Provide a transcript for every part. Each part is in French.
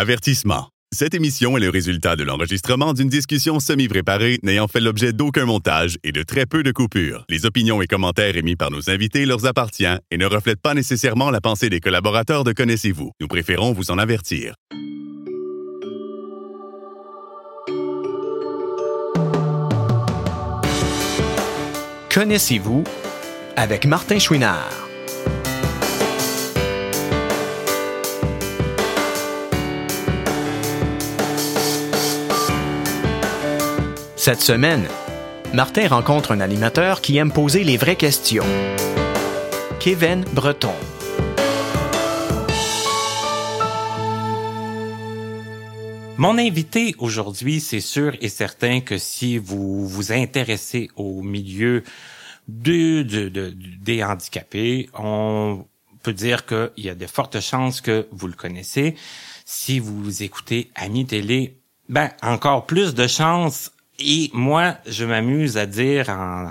Avertissement. Cette émission est le résultat de l'enregistrement d'une discussion semi-préparée n'ayant fait l'objet d'aucun montage et de très peu de coupures. Les opinions et commentaires émis par nos invités leur appartiennent et ne reflètent pas nécessairement la pensée des collaborateurs de Connaissez-vous. Nous préférons vous en avertir. Connaissez-vous avec Martin Chouinard. Cette semaine, Martin rencontre un animateur qui aime poser les vraies questions. Kevin Breton. Mon invité aujourd'hui, c'est sûr et certain que si vous vous intéressez au milieu de, de- de- des handicapés, on peut dire qu'il y a de fortes chances que vous le connaissez. Si vous écoutez Ami Télé, ben encore plus de chances. Et moi, je m'amuse à dire en-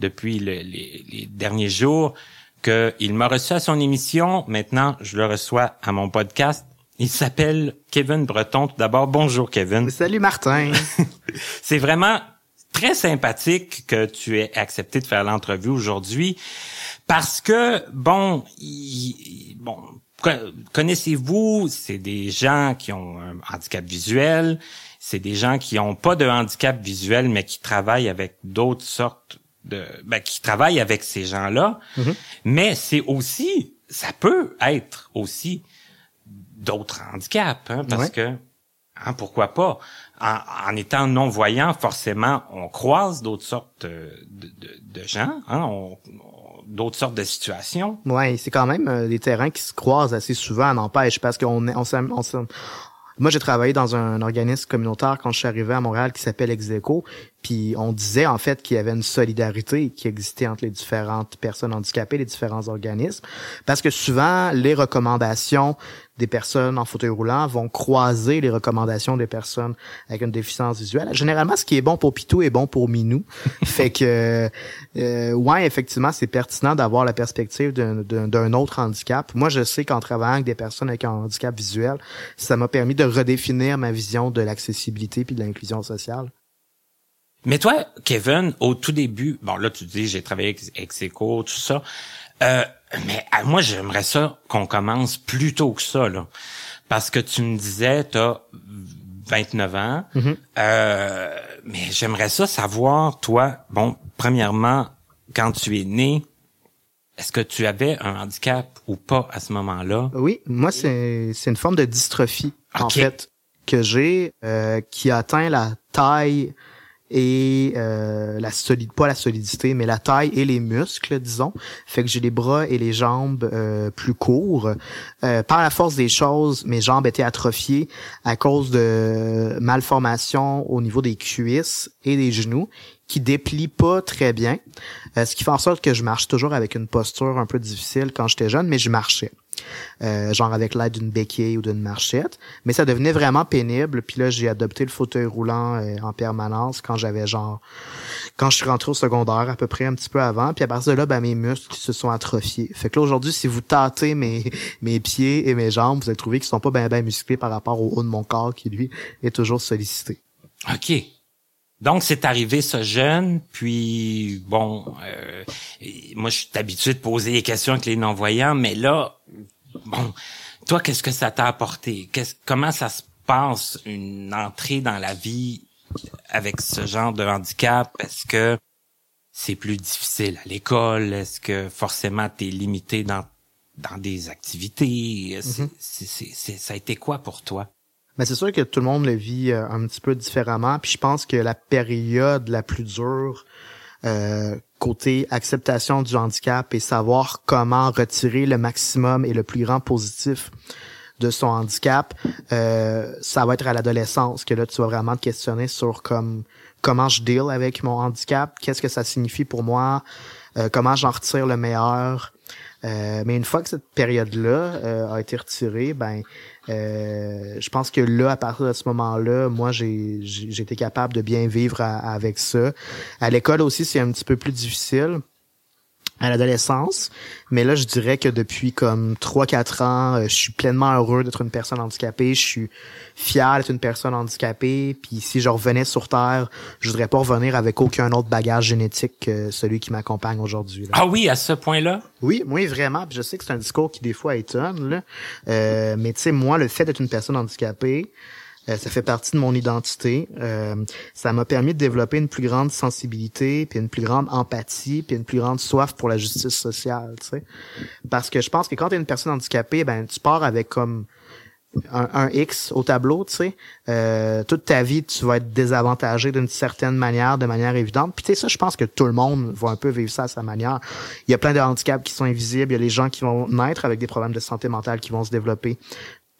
depuis le- les, les derniers jours qu'il m'a reçu à son émission. Maintenant, je le reçois à mon podcast. Il s'appelle Kevin Breton. Tout d'abord, bonjour Kevin. Salut Martin. C'est vraiment très sympathique que tu aies accepté de faire l'entrevue aujourd'hui parce que bon, il- bon, co- connaissez-vous, c'est des gens qui ont un handicap visuel, c'est des gens qui ont pas de handicap visuel mais qui travaillent avec d'autres sortes de ben, qui travaillent avec ces gens-là. Mais c'est aussi ça peut être aussi d'autres handicaps hein, parce Ouais. que Hein, pourquoi pas? En, en étant non-voyant, forcément, on croise d'autres sortes de, de- de gens, hein, on- on- d'autres sortes de situations. Ouais, c'est quand même euh, des terrains qui se croisent assez souvent, n'empêche, parce qu'on est- on, on moi, j'ai travaillé dans un organisme communautaire quand je suis arrivé à Montréal qui s'appelle Execo, puis on disait en fait qu'il y avait une solidarité qui existait entre les différentes personnes handicapées, les différents organismes, parce que souvent les recommandations des personnes en fauteuil roulant vont croiser les recommandations des personnes avec une déficience visuelle. Généralement, ce qui est bon pour Pitou est bon pour Minou. fait que, euh, ouais, effectivement, c'est pertinent d'avoir la perspective d'un autre handicap. Moi, je sais qu'en travaillant avec des personnes avec un handicap visuel, ça m'a permis de redéfinir ma vision de l'accessibilité puis de l'inclusion sociale. Mais toi, Kevin, au tout début, bon là, tu dis j'ai travaillé avec Execo, tout ça. Euh, mais euh, moi, j'aimerais ça qu'on commence plus tôt que ça, là. Parce que tu me disais, t'as 29 ans. Euh, mais j'aimerais ça savoir, toi, bon, premièrement, quand tu es né, est-ce que tu avais un handicap ou pas à ce moment-là? Oui, moi, c'est une forme de dystrophie, en fait, que j'ai, euh, qui atteint la taille et euh, la solide pas la solidité mais la taille et les muscles disons. Fait que j'ai les bras et les jambes euh, plus courts. Euh, par la force des choses mes jambes étaient atrophiées à cause de malformations au niveau des cuisses et des genoux qui déplient pas très bien. Ce qui fait en sorte que je marche toujours avec une posture un peu difficile quand j'étais jeune mais je marchais euh, genre avec l'aide d'une béquille ou d'une marchette. Mais ça devenait vraiment pénible. Puis là, j'ai adopté le fauteuil roulant euh, en permanence quand j'avais genre... Quand je suis rentré au secondaire, à peu près un petit peu avant. Puis à partir de là, ben, mes muscles se sont atrophiés. Fait que là, aujourd'hui, si vous tâtez mes, mes pieds et mes jambes, vous allez trouver qu'ils sont pas bien ben musclés par rapport au haut de mon corps qui, lui, est toujours sollicité. OK. Donc, c'est arrivé ça jeune, puis bon, euh, moi, je suis habitué de poser des questions avec les non-voyants, mais là, bon, toi, qu'est-ce que ça t'a apporté? Qu'est-ce, comment ça se passe, une entrée dans la vie avec ce genre de handicap? Est-ce que c'est plus difficile à l'école? Est-ce que forcément t'es limité dans, dans des activités? C'est- ça a été quoi pour toi? Mais c'est sûr que tout le monde le vit euh, un petit peu différemment. Puis je pense que la période la plus dure euh, côté acceptation du handicap et savoir comment retirer le maximum et le plus grand positif de son handicap, euh, ça va être à l'adolescence que là tu vas vraiment te questionner sur comme comment je deal avec mon handicap, qu'est-ce que ça signifie pour moi, euh, comment j'en retire le meilleur. Euh, mais une fois que cette période-là euh, a été retirée, ben euh, je pense que là, à partir de ce moment-là, moi, j'ai été capable de bien vivre avec ça. À l'école aussi, c'est un petit peu plus difficile. À l'adolescence. Mais là, je dirais que depuis comme 3-4 ans, euh, je suis pleinement heureux d'être une personne handicapée. Je suis fier d'être une personne handicapée. Puis si je revenais sur Terre, je voudrais pas revenir avec aucun autre bagage génétique que celui qui m'accompagne aujourd'hui. Ah oui, à ce point-là? Oui, oui, vraiment. Puis je sais que c'est un discours qui des fois étonne, là. Euh, mais tu sais, moi, le fait d'être une personne handicapée, euh, ça fait partie de mon identité. Euh, ça m'a permis de développer une plus grande sensibilité, puis une plus grande empathie, puis une plus grande soif pour la justice sociale, tu sais. Parce que je pense que quand tu es une personne handicapée, ben tu pars avec comme un, X au tableau, tu sais. Euh, toute ta vie, tu vas être désavantagé d'une certaine manière, de manière évidente. Puis tu sais, ça, je pense que tout le monde va un peu vivre ça à sa manière. Il y a plein de handicaps qui sont invisibles. Il y a les gens qui vont naître avec des problèmes de santé mentale qui vont se développer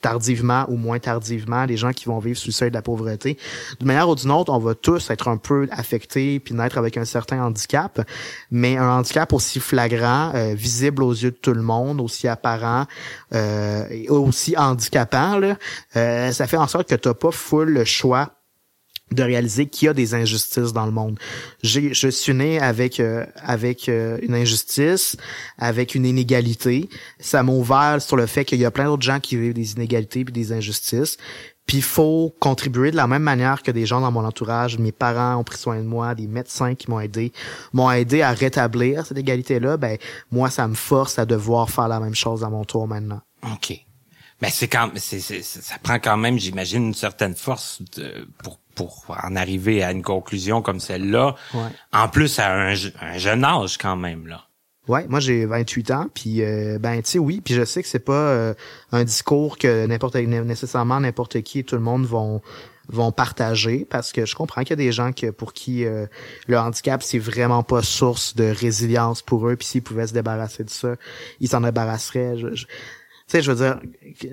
tardivement ou moins tardivement, les gens qui vont vivre sous le seuil de la pauvreté. D'une manière ou d'une autre, on va tous être un peu affectés puis naître avec un certain handicap, mais un handicap aussi flagrant, euh, visible aux yeux de tout le monde, aussi apparent, euh, aussi handicapant, là, euh, ça fait en sorte que tu n'as pas full le choix de réaliser qu'il y a des injustices dans le monde. J'ai, je suis né avec euh, avec euh, une injustice, avec une inégalité. Ça m'a ouvert sur le fait qu'il y a plein d'autres gens qui vivent des inégalités puis des injustices. Puis faut contribuer de la même manière que des gens dans mon entourage, mes parents ont pris soin de moi, des médecins qui m'ont aidé, m'ont aidé à rétablir cette égalité-là. Ben moi, ça me force à devoir faire la même chose à mon tour maintenant. OK. Mais c'est quand c'est- c'est- ça prend quand même, j'imagine, une certaine force de- pour pour en arriver à une conclusion comme celle-là. Ouais. En plus à un, un jeune âge quand même là. Ouais, moi j'ai 28 ans, puis euh, ben tu sais oui, puis je sais que c'est pas euh, un discours que n'importe nécessairement n'importe qui et tout le monde vont vont partager parce que je comprends qu'il y a des gens que pour qui euh, le handicap c'est vraiment pas source de résilience pour eux puis s'ils pouvaient se débarrasser de ça, ils s'en débarrasseraient. Je- je- sais, je veux dire,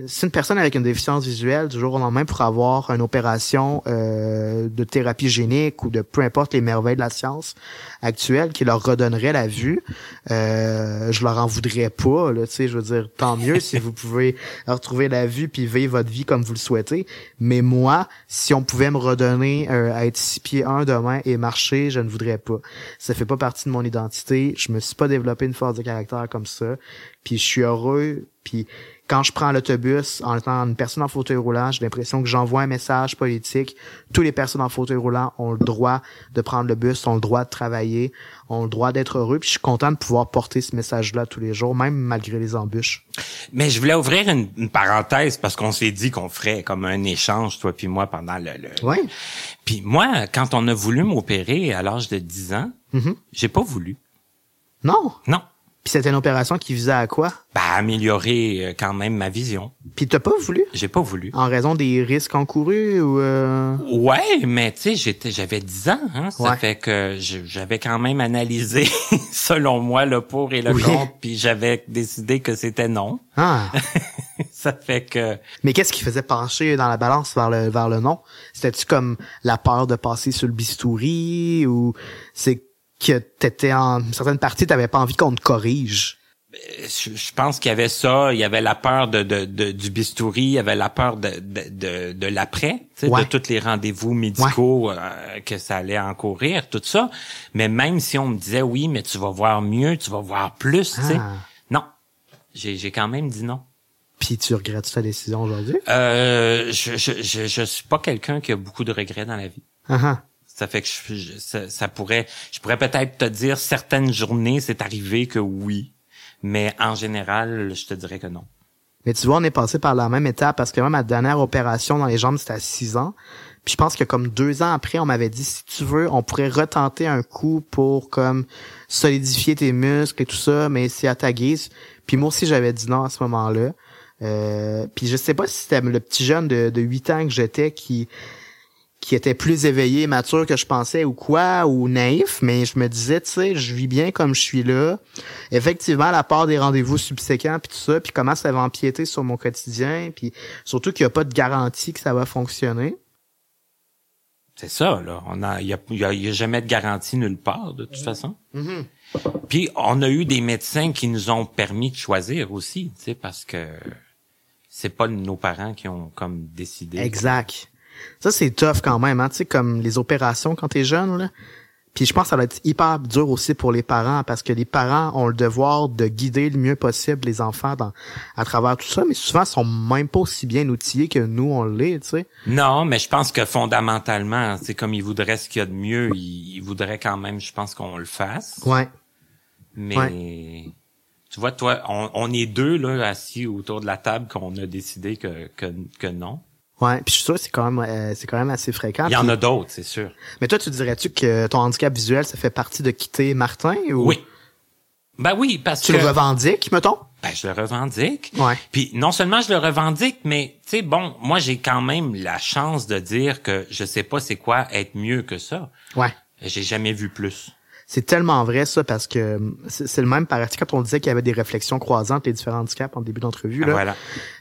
si une personne avec une déficience visuelle, du jour au lendemain, pour avoir une opération euh, de thérapie génique ou de peu importe les merveilles de la science actuelle qui leur redonnerait la vue, euh, je leur en voudrais pas. Là, tu sais, je veux dire, tant mieux si vous pouvez retrouver la vue puis vivre votre vie comme vous le souhaitez. Mais moi, si on pouvait me redonner euh, à être six pieds un demain et marcher, je ne voudrais pas. Ça fait pas partie de mon identité. Je me suis pas développé une force de caractère comme ça. Puis je suis heureux. Puis quand je prends l'autobus en étant une personne en fauteuil roulant, j'ai l'impression que j'envoie un message politique. Toutes les personnes en fauteuil roulant ont le droit de prendre le bus, ont le droit de travailler, ont le droit d'être heureux. Puis je suis content de pouvoir porter ce message-là tous les jours, même malgré les embûches. Mais je voulais ouvrir une, une parenthèse parce qu'on s'est dit qu'on ferait comme un échange toi puis moi pendant le, le- Ouais. Puis moi quand on a voulu m'opérer à l'âge de 10 ans, Mhm. j'ai pas voulu. Non. Non. Puis c'était une opération qui visait à quoi? Ben, améliorer euh, quand même ma vision. Puis t'as pas voulu? J'ai pas voulu. En raison des risques encourus ou... Euh... Ouais, mais tu sais, j'étais, j'avais 10 ans, hein. Ça Ouais. fait que j'avais quand même analysé, selon moi, le pour et le Oui. contre, puis j'avais décidé que c'était non. Ah. ça fait que, Mais qu'est-ce qui faisait pencher dans la balance vers le vers le non? C'était-tu comme la peur de passer sur le bistouri ou c'est que t'étais en une certaine partie, t'avais pas envie qu'on te corrige? je, je pense qu'il y avait ça, il y avait la peur de, de, de- du bistouri, il y avait la peur de, de, de, de l'après, Ouais. de tous les rendez-vous médicaux euh, que ça allait encourir, tout ça. Mais même si on me disait oui, mais tu vas voir mieux, tu vas voir plus, tu sais. Ah. Non. J'ai, j'ai quand même dit non. Puis tu regrettes ta décision aujourd'hui? Euh, je, je, je, je suis pas quelqu'un qui a beaucoup de regrets dans la vie. Ah ah. Ça fait que je, ça, ça pourrait, je pourrais peut-être te dire certaines journées c'est arrivé que oui, mais en général, je te dirais que non. Mais tu vois, on est passé par la même étape parce que moi, ma dernière opération dans les jambes, c'était à 6 ans. Puis je pense que comme deux ans après, on m'avait dit, si tu veux, on pourrait retenter un coup pour comme solidifier tes muscles et tout ça, mais c'est à ta guise. Puis moi aussi, j'avais dit non à ce moment-là. Euh, puis je sais pas si c'était le petit jeune de, de 8 ans que j'étais qui qui était plus éveillé, mature que je pensais ou quoi, ou naïf, mais je me disais, tu sais, je vis bien comme je suis là. Effectivement, la part des rendez-vous subséquents puis tout ça, puis comment ça va empiéter sur mon quotidien, puis surtout qu'il n'y a pas de garantie que ça va fonctionner. C'est ça, là. On a, il y a, il y a- il y a jamais de garantie nulle part, de toute façon. Puis on a eu des médecins qui nous ont permis de choisir aussi, tu sais, parce que c'est pas nos parents qui ont comme décidé. Exact. Ça, c'est tough quand même, hein, tu sais, comme les opérations quand t'es jeune, là. Puis je pense que ça va être hyper dur aussi pour les parents parce que les parents ont le devoir de guider le mieux possible les enfants dans, à travers tout ça, mais souvent ils sont même pas aussi bien outillés que nous on l'est, tu sais. Non, mais je pense que fondamentalement, c'est comme ils voudraient ce qu'il y a de mieux, ils, ils voudraient quand même, je pense qu'on le fasse. Ouais. Mais tu vois, toi, on, on est deux là assis autour de la table qu'on a décidé que, que, que non. Ouais, puis je suis sûr que c'est quand même euh, c'est quand même assez fréquent. Il y en a d'autres, c'est sûr. Mais toi tu dirais-tu que ton handicap visuel ça fait partie de quitter Martin ou? Oui. Ben oui, parce tu que le revendiques mettons? Ben, je le revendique. Ouais. Puis non seulement je le revendique, mais tu sais, bon, moi j'ai quand même la chance de dire que je sais pas c'est quoi être mieux que ça. Ouais. J'ai jamais vu plus. C'est tellement vrai ça parce que hum, c'est le même pareil quand on disait qu'il y avait des réflexions croisantes les différents handicaps en début d'entrevue là. Voilà.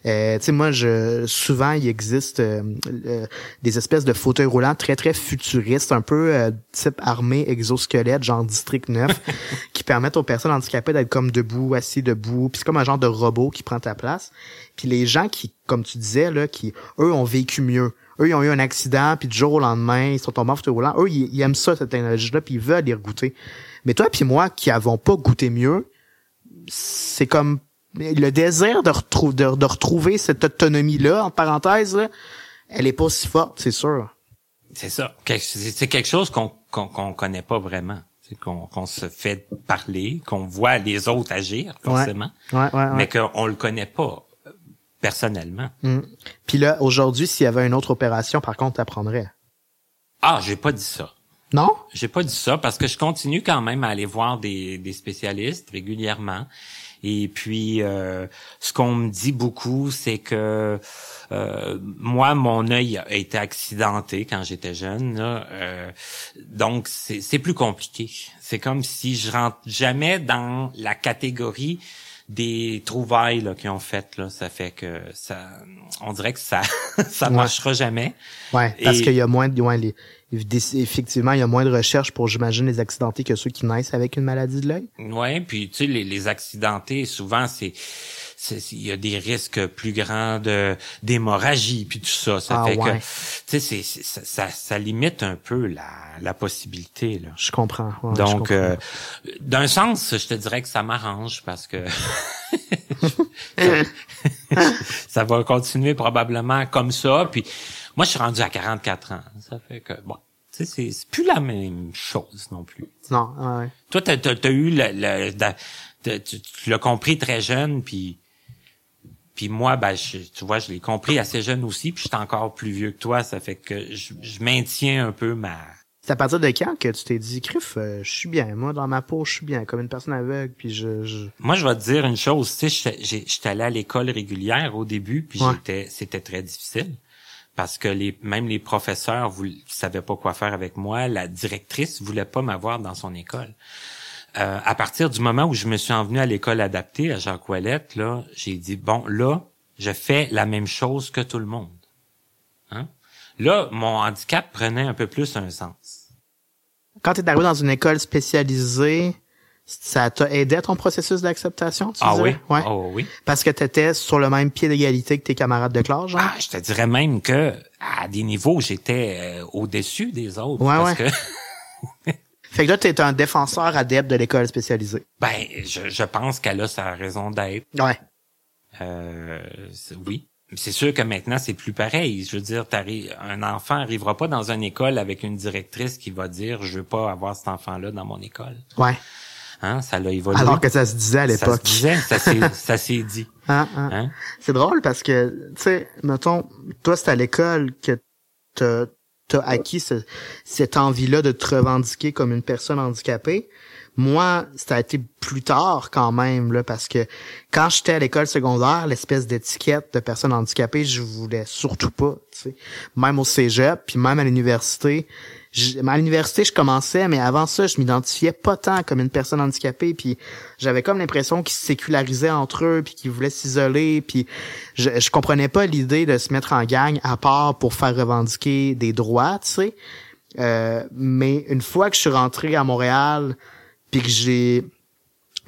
Euh, tu sais moi je souvent il existe euh, euh, des espèces de fauteuils roulants très très futuristes un peu euh, type armée exosquelette genre district 9 qui permettent aux personnes handicapées d'être comme debout assis debout puis c'est comme un genre de robot qui prend ta place puis les gens qui comme tu disais là qui eux ont vécu mieux eux ils ont eu un accident puis du jour au lendemain ils sont tombés en fauteuil roulant eux ils, ils aiment ça cette technologie là puis ils veulent y regoûter mais toi puis moi qui avons pas goûté mieux c'est comme le désir de, retrou- de, de retrouver cette autonomie-là, en parenthèse, là, elle est pas si forte, c'est sûr. C'est ça. C'est quelque chose qu'on qu'on connaît pas vraiment. C'est qu'on se fait parler, qu'on voit les autres agir forcément, Ouais, ouais, ouais. mais qu'on le connaît pas personnellement. Mm. Puis là, aujourd'hui, s'il y avait une autre opération, par contre, t'apprendrais. Ah, j'ai pas dit ça. Non? J'ai pas dit ça parce que je continue quand même à aller voir des, des spécialistes régulièrement. Et puis, euh, ce qu'on me dit beaucoup, c'est que euh, moi, mon œil a été accidenté quand j'étais jeune. là. Euh, donc, c'est c'est plus compliqué. C'est comme si je rentre jamais dans la catégorie des trouvailles qu'ils ont faites. Là. Ça fait que ça, on dirait que ça, ça Ouais. marchera jamais. Ouais, parce Et- qu'il y a moins de, ouais, les- effectivement, il y a moins de recherches pour, j'imagine, les accidentés que ceux qui naissent avec une maladie de l'œil. Ouais, puis tu sais les, les accidentés souvent c'est- il y a des risques plus grands de d'hémorragie puis tout ça ça Ah, fait ouais. que tu sais c'est ça, ça ça limite un peu la la possibilité là. Je comprends. ouais, Donc euh, d'un sens, je te dirais que ça m'arrange parce que ça va continuer probablement comme ça puis moi je suis rendu à 44 ans, ça fait que bon, tu sais c'est plus la même chose non plus. non, ouais. Toi, t'as, t'as, t'as eu le, le- tu l'as compris très jeune, puis puis moi, ben, je- tu vois, je l'ai compris assez jeune aussi, puis j'étais encore plus vieux que toi, ça fait que je, je maintiens un peu ma. C'est à partir de quand que tu t'es dit, Criff, euh, je suis bien, moi, dans ma peau, je suis bien, comme une personne aveugle, puis je, je... Moi, je vais te dire une chose, tu sais, j'étais- allé à l'école régulière au début, puis Ouais. j'étais, c'était très difficile. Parce que les, même les professeurs voulaient, savaient pas quoi faire avec moi. La directrice voulait pas m'avoir dans son école. Euh, à partir du moment où je me suis envenu à l'école adaptée à Jacques Ouellette, là, j'ai dit bon là, je fais la même chose que tout le monde. Hein? Là, mon handicap prenait un peu plus un sens. Quand t'es arrivé dans une école spécialisée, ça t'a aidé à ton processus d'acceptation, tu Ah oui? Ouais. ah oui. Parce que t'étais sur le même pied d'égalité que tes camarades de classe, genre? Ah, je te dirais même que à des niveaux, j'étais euh, au-dessus des autres. Ouais, parce ouais. que Fait que là, t'es un défenseur adepte de l'école spécialisée. ben, je, je pense qu'elle a sa raison d'être. Ouais. Euh, oui. C'est sûr que maintenant, c'est plus pareil. Je veux dire, un enfant arrivera pas dans une école avec une directrice qui va dire je veux pas avoir cet enfant-là dans mon école. Ouais. Hein, ça l'a évolué. Alors que ça se disait à ça se l'époque. disait, ça s'est, ça s'est dit. Hein, hein. Hein? C'est drôle parce que, tu sais, mettons, toi, c'est à l'école que t'as t'as acquis ce- cette envie-là de te revendiquer comme une personne handicapée. Moi, ça été plus tard quand même, là, parce que quand j'étais à l'école secondaire, l'espèce d'étiquette de personne handicapée, je voulais surtout pas, tu sais. Même au cégep, puis même à l'université. J'- À l'université, je commençais, mais avant ça, je m'identifiais pas tant comme une personne handicapée, puis j'avais comme l'impression qu'ils se sécularisaient entre eux, puis qu'ils voulaient s'isoler, puis je, je comprenais pas l'idée de se mettre en gang à part pour faire revendiquer des droits, tu sais. Euh, mais une fois que je suis rentré à Montréal, puis que j'ai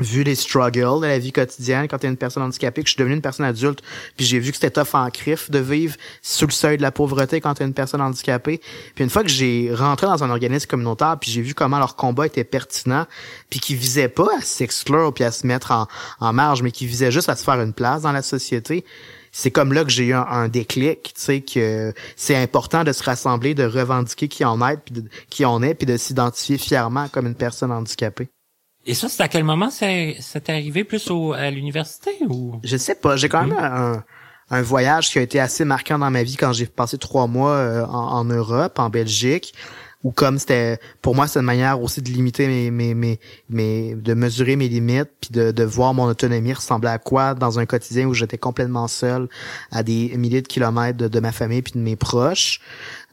vu les struggles de la vie quotidienne quand t'es une personne handicapée, que je suis devenu une personne adulte, puis j'ai vu que c'était tough en crif de vivre sous le seuil de la pauvreté quand t'es une personne handicapée. Puis une fois que j'ai rentré dans un organisme communautaire, puis j'ai vu comment leur combat était pertinent, puis qui visait pas à s'exclure puis à se mettre en, marge, mais qui visait juste à se faire une place dans la société, c'est comme là que j'ai eu un, déclic, tu sais, que c'est important de se rassembler, de revendiquer qui on est, puis qui on est, puis de s'identifier fièrement comme une personne handicapée. Et ça, c'est à quel moment ça, t'est arrivé plus au, à l'université ou? Je sais pas. J'ai quand même un, un, voyage qui a été assez marquant dans ma vie quand j'ai passé trois mois euh, en, en, Europe, en Belgique ou comme c'était pour moi c'est une manière aussi de limiter mes mes mes, de mesurer mes limites puis de, de voir mon autonomie ressembler à quoi dans un quotidien où j'étais complètement seul à des milliers de kilomètres de, de ma famille puis de mes proches.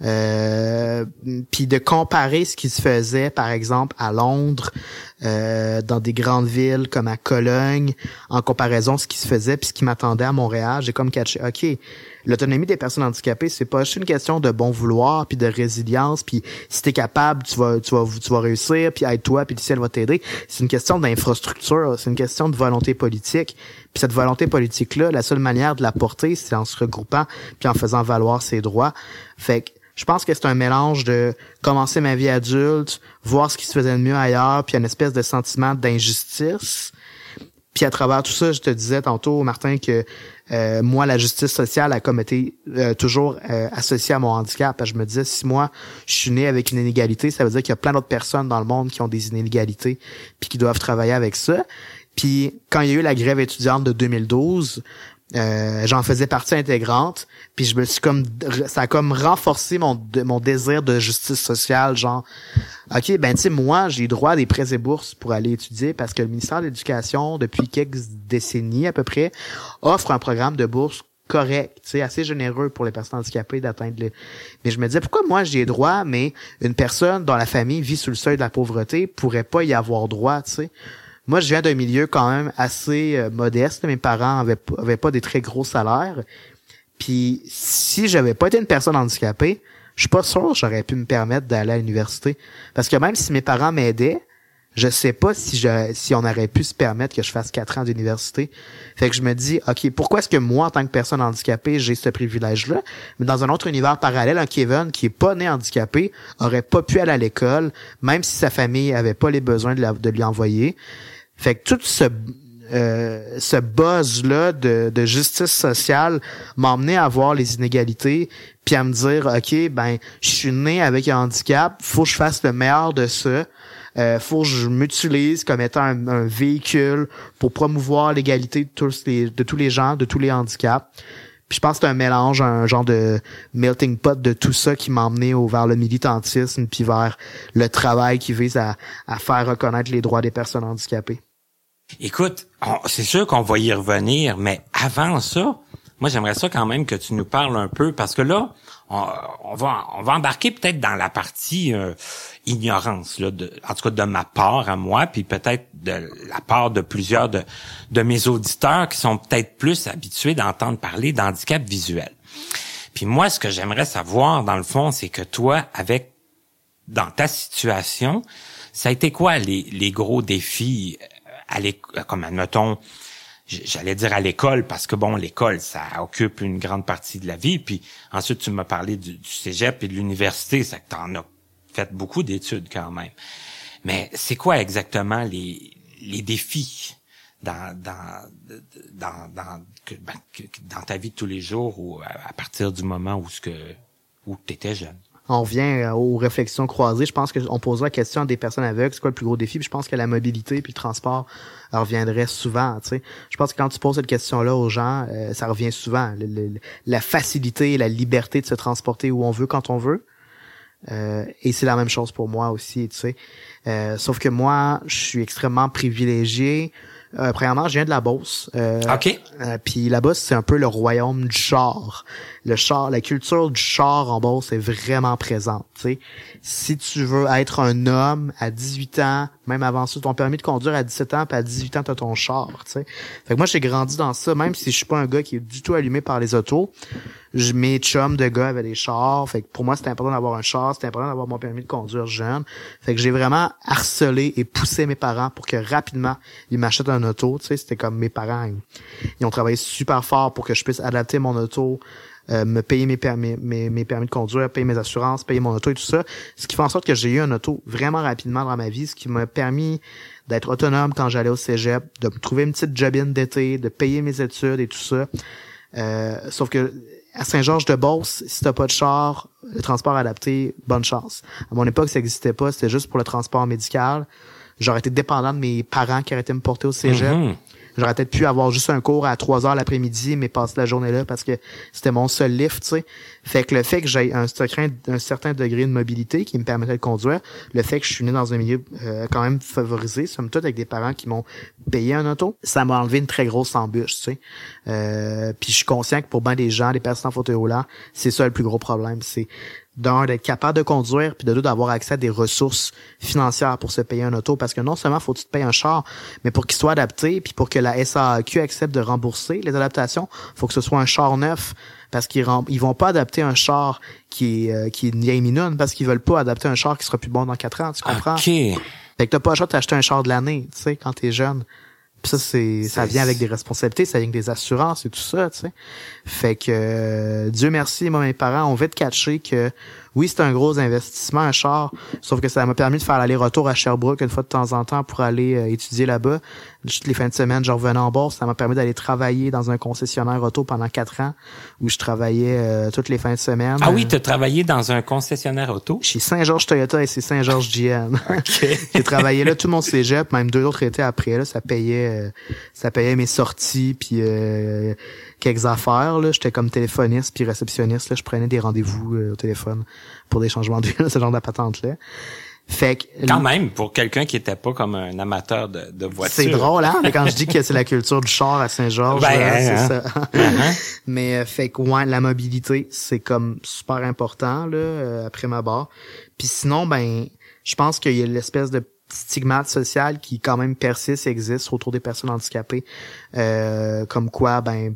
Euh, puis de comparer ce qui se faisait par exemple à Londres euh, dans des grandes villes comme à Cologne en comparaison ce qui se faisait puis ce qui m'attendait à Montréal j'ai comme catché ok l'autonomie des personnes handicapées, c'est pas juste une question de bon vouloir puis de résilience puis si t'es capable, tu vas tu vas tu vas réussir puis aide-toi puis le ciel va t'aider. C'est une question d'infrastructure, c'est une question de volonté politique. Puis cette volonté politique là, la seule manière de la porter, c'est en se regroupant puis en faisant valoir ses droits. Fait que je pense que c'est un mélange de commencer ma vie adulte, voir ce qui se faisait de mieux ailleurs, puis une espèce de sentiment d'injustice. Puis à travers tout ça, je te disais tantôt, Martin, que euh, moi, la justice sociale a comme été euh, toujours euh, associée à mon handicap. Je me disais, si moi, je suis né avec une inégalité, ça veut dire qu'il y a plein d'autres personnes dans le monde qui ont des inégalités puis qui doivent travailler avec ça. Puis quand il y a eu la grève étudiante de 2012, euh, j'en faisais partie intégrante puis je me suis comme ça a comme renforcé mon mon désir de justice sociale genre ok ben tu sais moi j'ai droit à des prêts et bourses pour aller étudier parce que le ministère de l'éducation depuis quelques décennies à peu près offre un programme de bourse correct, tu sais, assez généreux pour les personnes handicapées d'atteindre le... Mais je me disais, pourquoi moi j'ai droit, mais une personne dont la famille vit sous le seuil de la pauvreté pourrait pas y avoir droit, tu sais? Moi, je viens d'un milieu quand même assez euh, modeste. Mes parents avaient, pas des très gros salaires. Puis si j'avais pas été une personne handicapée, je suis pas sûr que j'aurais pu me permettre d'aller à l'université. Parce que même si mes parents m'aidaient, je sais pas si je, si on aurait pu se permettre que je fasse quatre ans d'université. Fait que je me dis, OK, pourquoi est-ce que moi, en tant que personne handicapée, j'ai ce privilège-là? Mais dans un autre univers parallèle, un Kevin qui est pas né handicapé aurait pas pu aller à l'école, même si sa famille avait pas les besoins de, de lui envoyer. Fait que tout ce, euh, ce buzz-là de, de, justice sociale m'a emmené à voir les inégalités, puis à me dire, OK, ben, je suis né avec un handicap, faut que je fasse le meilleur de ça. Euh, faut que je m'utilise comme étant un, véhicule pour promouvoir l'égalité de tous les de tous les gens, de tous les handicaps. Puis je pense que c'est un mélange, un genre de melting pot de tout ça qui m'a emmené vers le militantisme puis vers le travail qui vise à, à faire reconnaître les droits des personnes handicapées. Écoute, c'est sûr qu'on va y revenir, mais avant ça, moi j'aimerais ça quand même que tu nous parles un peu parce que là, on, va on va embarquer peut-être dans la partie euh, ignorance là, de, en tout cas de ma part à moi, puis peut-être de la part de plusieurs de, mes auditeurs qui sont peut-être plus habitués d'entendre parler d'handicap visuel. Puis moi, ce que j'aimerais savoir dans le fond, c'est que toi, avec dans ta situation, ça a été quoi les gros défis à l'école, comme admettons, j'allais dire à l'école parce que bon, l'école, ça occupe une grande partie de la vie. Puis ensuite, tu m'as parlé du, cégep et de l'université, ça que t'en as fait beaucoup d'études quand même. Mais c'est quoi exactement les, défis dans, dans, dans, dans, ben, dans ta vie de tous les jours ou à, partir du moment où ce que où tu étais jeune? On vient euh, aux réflexions croisées. Je pense qu'on posera la question à des personnes aveugles, c'est quoi le plus gros défi? Je pense que la mobilité puis le transport reviendrait souvent. Tu sais. Je pense que quand tu poses cette question-là aux gens, euh, ça revient souvent. la facilité la liberté de se transporter où on veut quand on veut. Euh, et c'est la même chose pour moi aussi, tu sais. sauf que moi, je suis extrêmement privilégié. Euh, premièrement, je viens de la Beauce. Euh, OK. Euh, puis la Beauce, c'est un peu le royaume du char. Le char, la culture du char en Beauce est vraiment présente. sais. Si tu veux être un homme à 18 ans, même avant ça, ton permis de conduire à 17 ans, puis à 18 ans, t'as ton char. sais. Fait que moi, j'ai grandi dans ça, même si je suis pas un gars qui est du tout allumé par les autos. Je, mes chums de gars avaient des chars. Fait que pour moi, c'était important d'avoir un char, c'était important d'avoir mon permis de conduire jeune. Fait que j'ai vraiment harcelé et poussé mes parents pour que rapidement ils m'achètent un auto. Tu sais, c'était comme mes parents, ils, ont travaillé super fort pour que je puisse adapter mon auto. Euh, me payer mes permis, mes, mes, permis de conduire, payer mes assurances, payer mon auto et tout ça. Ce qui fait en sorte que j'ai eu un auto vraiment rapidement dans ma vie, ce qui m'a permis d'être autonome quand j'allais au cégep, de me trouver une petite jobine d'été, de payer mes études et tout ça. Euh, sauf que à Saint-Georges-de-Beauce, si t'as pas de char, le transport adapté, bonne chance. À mon époque, ça n'existait pas, c'était juste pour le transport médical. J'aurais été dépendant de mes parents qui arrêtaient de me porter au cégep. Mhm. J'aurais peut-être pu avoir juste un cours à 3 heures l'après-midi, mais passer la journée là parce que c'était mon seul lift, tu sais. Fait que le fait que j'ai un, certain degré de mobilité qui me permettait de conduire, le fait que je suis né dans un milieu euh, quand même favorisé, somme toute avec des parents qui m'ont payé un auto, ça m'a enlevé une très grosse embûche, tu sais. Euh, puis je suis conscient que pour bien des gens, des personnes en fauteuil roulant, c'est ça le plus gros problème, c'est d'un d'être capable de conduire puis de deux d'avoir accès à des ressources financières pour se payer un auto. Parce que non seulement faut que tu te payes un char mais pour qu'il soit adapté puis pour que la SAQ accepte de rembourser les adaptations faut que ce soit un char neuf parce qu'ils ils vont pas adapter un char qui est euh, qui est une vieille minoune parce qu'ils veulent pas adapter un char qui sera plus bon dans quatre ans tu comprends? OK. fait que t'as pas le choix d'acheter un char de l'année tu sais quand t'es jeune puis ça, c'est, ça vient avec des responsabilités, ça vient avec des assurances et tout ça, tu sais. Fait que, euh, Dieu merci, moi, mes parents ont vite catché que, oui, c'est un gros investissement, un char, sauf que ça m'a permis de faire l'aller-retour à Sherbrooke une fois de temps en temps pour aller euh, étudier là-bas. Toutes les fins de semaine, je revenais en bourse. Ça m'a permis d'aller travailler dans un concessionnaire auto pendant quatre ans, où je travaillais euh, toutes les fins de semaine. Ah oui, tu as travaillé dans un concessionnaire auto? chez Saint-Georges Toyota et c'est Saint-Georges GM. J'ai travaillé là tout mon cégep, même deux autres étés après là, ça payait euh, ça payait mes sorties puis euh, quelques affaires là, j'étais comme téléphoniste puis réceptionniste là, je prenais des rendez-vous euh, au téléphone pour des changements d'huile, ce genre de patente là. Fait que Quand même, pour quelqu'un qui était pas comme un amateur de, de voiture. c'est drôle hein, mais quand je dis que c'est la culture du char à Saint-Georges, Ben, là, c'est hein. ça. Uh-huh. Mais euh, fait que ouais, la mobilité, c'est comme super important là euh, après ma barre. Puis sinon ben je pense qu'il y a l'espèce de stigmate social qui quand même persiste existe autour des personnes handicapées Euh, comme quoi ben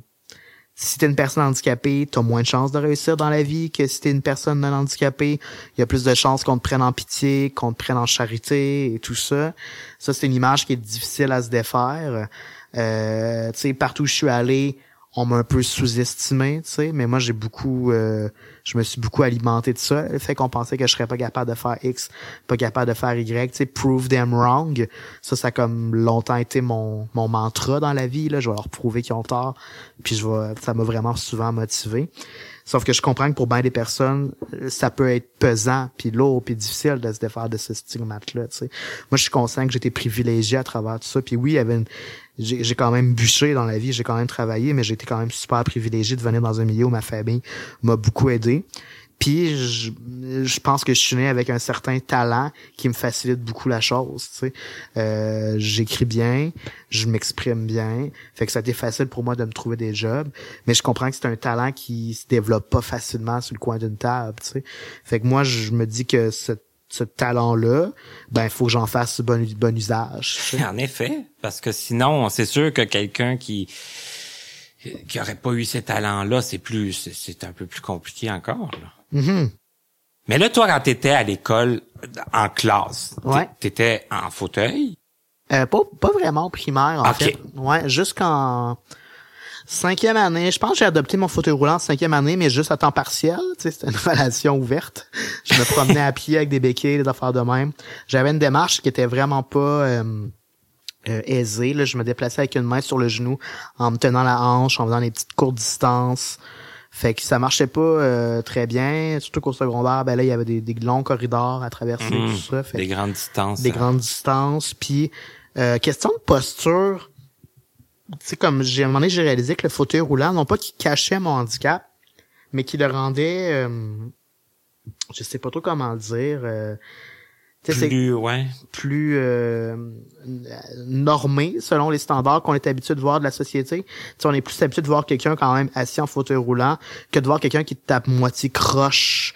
si t'es une personne handicapée, t'as moins de chances de réussir dans la vie que si t'es une personne non handicapée. Il y a plus de chances qu'on te prenne en pitié, qu'on te prenne en charité et tout ça. Ça, c'est une image qui est difficile à se défaire. Euh, tu sais, partout où je suis allé, on m'a un peu sous-estimé, tu sais, mais moi j'ai beaucoup euh, je me suis beaucoup alimenté de ça, le fait qu'on pensait que je serais pas capable de faire X, pas capable de faire Y, tu sais, prove them wrong. Ça ça a comme longtemps été mon mon mantra dans la vie là, je vais leur prouver qu'ils ont tort, puis je vais ça m'a vraiment souvent motivé. Sauf que je comprends que pour bien des personnes, ça peut être pesant, puis lourd, puis difficile de se défaire de ce stigmate-là. Moi, je suis conscient que j'étais privilégié à travers tout ça. Puis oui, il y avait une... j'ai quand même bûché dans la vie, j'ai quand même travaillé, mais j'ai été quand même super privilégié de venir dans un milieu où ma famille m'a beaucoup aidé. Puis je, je pense que je suis né avec un certain talent qui me facilite beaucoup la chose. Tu sais. Euh, J'écris bien, je m'exprime bien, fait que ça a été facile pour moi de me trouver des jobs. Mais je comprends que c'est un talent qui se développe pas facilement sur le coin d'une table. Tu sais. Fait que moi je me dis que ce, ce talent-là, ben il faut que j'en fasse bon, bon usage. tu sais. En effet, parce que sinon, c'est sûr que quelqu'un qui qui aurait pas eu ces talents-là, c'est plus, c'est- un peu plus compliqué encore. Là. Mhm. Mais là, toi, quand t'étais à l'école, en classe, Ouais. t'étais en fauteuil? Euh, pas, pas vraiment au primaire, en Ok. fait. Ouais, jusqu'en cinquième année. Je pense que j'ai adopté mon fauteuil roulant en cinquième année, mais juste à temps partiel. Tu sais, c'était une relation ouverte. Je me promenais à pied avec des béquilles, des affaires de même. J'avais une démarche qui était vraiment pas euh, euh, aisée. Là. Je me déplaçais avec une main sur le genou, en me tenant la hanche, en faisant des petites courtes distances. Fait que ça marchait pas euh, très bien, surtout qu'au secondaire, ben là, il y avait des, des longs corridors à traverser, Mhm. tout ça. Fait Des grandes distances. des hein. grandes distances. Puis, euh, question de posture, tu sais, comme j'ai à un moment donné, j'ai réalisé que le fauteuil roulant, non pas qu'il cachait mon handicap, mais qui le rendait, euh, je sais pas trop comment le dire, euh, Plus, ouais. plus euh, normé selon les standards qu'on est habitué de voir de la société. Tu sais, on est plus habitué de voir quelqu'un quand même assis en fauteuil roulant que de voir quelqu'un qui tape moitié croche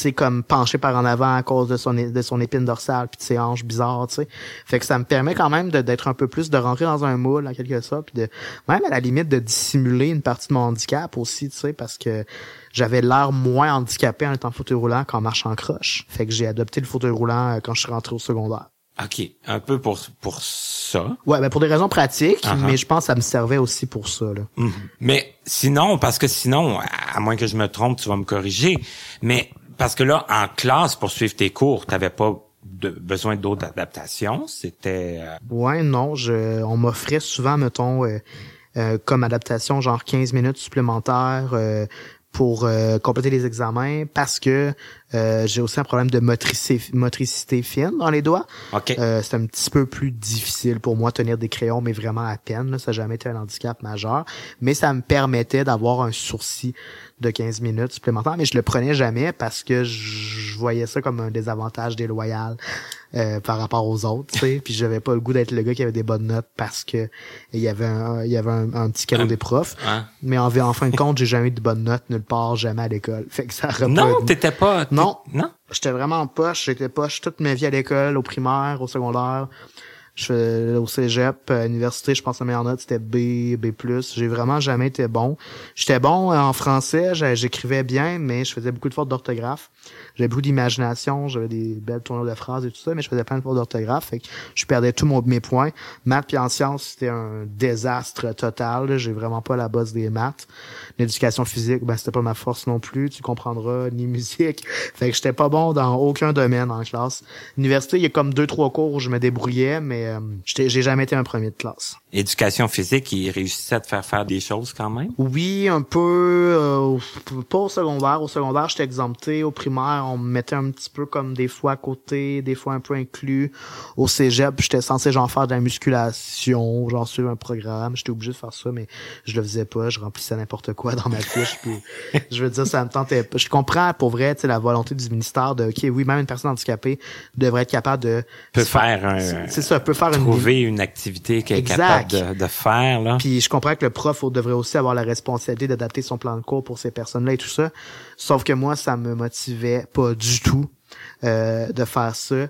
sais comme penché par en avant à cause de son de son épine dorsale puis de ses hanches bizarres tu sais fait que ça me permet quand même d'être un peu plus de rentrer dans un moule en quelque sorte puis de même à la limite de dissimuler une partie de mon handicap aussi tu sais parce que j'avais l'air moins handicapé en étant fauteuil roulant qu'en marchant en croche fait que j'ai adopté le fauteuil roulant euh, quand je suis rentré au secondaire OK, un peu pour pour ça. Ouais, ben pour des raisons pratiques, uh-huh. mais je pense que ça me servait aussi pour ça. Là. Mm-hmm. Mais sinon, parce que sinon, à moins que je me trompe, tu vas me corriger, mais parce que là, en classe, pour suivre tes cours, t'avais pas besoin d'autres adaptations. C'était. Euh... Ouais, non. Je, on m'offrait souvent, mettons, euh, euh, comme adaptation, genre 15 minutes supplémentaires euh, pour euh, compléter les examens parce que euh, j'ai aussi un problème de motricité, motricité fine dans les doigts. Okay. Euh, c'est un petit peu plus difficile pour moi de tenir des crayons, mais vraiment à peine. Là, ça n'a jamais été un handicap majeur. Mais ça me permettait d'avoir un sourcil de 15 minutes supplémentaires, mais je le prenais jamais parce que je voyais ça comme un désavantage déloyal euh, par rapport aux autres, tu sais. puis j'avais pas le goût d'être le gars qui avait des bonnes notes parce que il y avait un, il y avait un, petit cadeau des profs. Mais en, en fin de compte, j'ai jamais eu de bonnes notes nulle part, jamais à l'école. Fait que ça Non, t'étais pas. Non, non? J'étais vraiment poche. J'étais poche toute ma vie à l'école, au primaire, au secondaire. Je au cégep, à l'université, je pense que la meilleure note c'était B, B+. J'ai vraiment jamais été bon. J'étais bon en français, j'écrivais bien, mais je faisais beaucoup de fautes d'orthographe. J'avais beaucoup d'imagination, j'avais des belles tournures de phrases et tout ça, mais je faisais plein de fautes d'orthographe, fait que je perdais tous mes points. Maths puis en sciences, c'était un désastre total. J'ai vraiment pas la base des maths. L'éducation physique, ben c'était pas ma force non plus, tu comprendras, ni musique. Fait que j'étais pas bon dans aucun domaine en classe. L'université, il y a comme deux trois cours où je me débrouillais, mais euh, j'ai jamais été un premier de classe. Éducation physique, il réussissait à te faire faire des choses quand même? Oui, un peu. Euh, pas au secondaire. Au secondaire, j'étais exempté. Au primaire, on me mettait un petit peu comme des fois à côté, des fois un peu inclus. Au cégep, j'étais censé genre faire de la musculation, genre suivre un programme. J'étais obligé de faire ça, mais je le faisais pas. Je remplissais n'importe quoi dans ma fiche. puis, je veux dire, ça me tentait pas. Je comprends pour vrai, tu la volonté du ministère de, ok, oui, même une personne handicapée devrait être capable de peut faire un. C'est ça, peut faire une trouver une activité qui est capable de, de, faire là. Puis je comprends que le prof devrait aussi avoir la responsabilité d'adapter son plan de cours pour ces personnes-là et tout ça. Sauf que moi, ça me motivait pas du tout euh, de faire ça.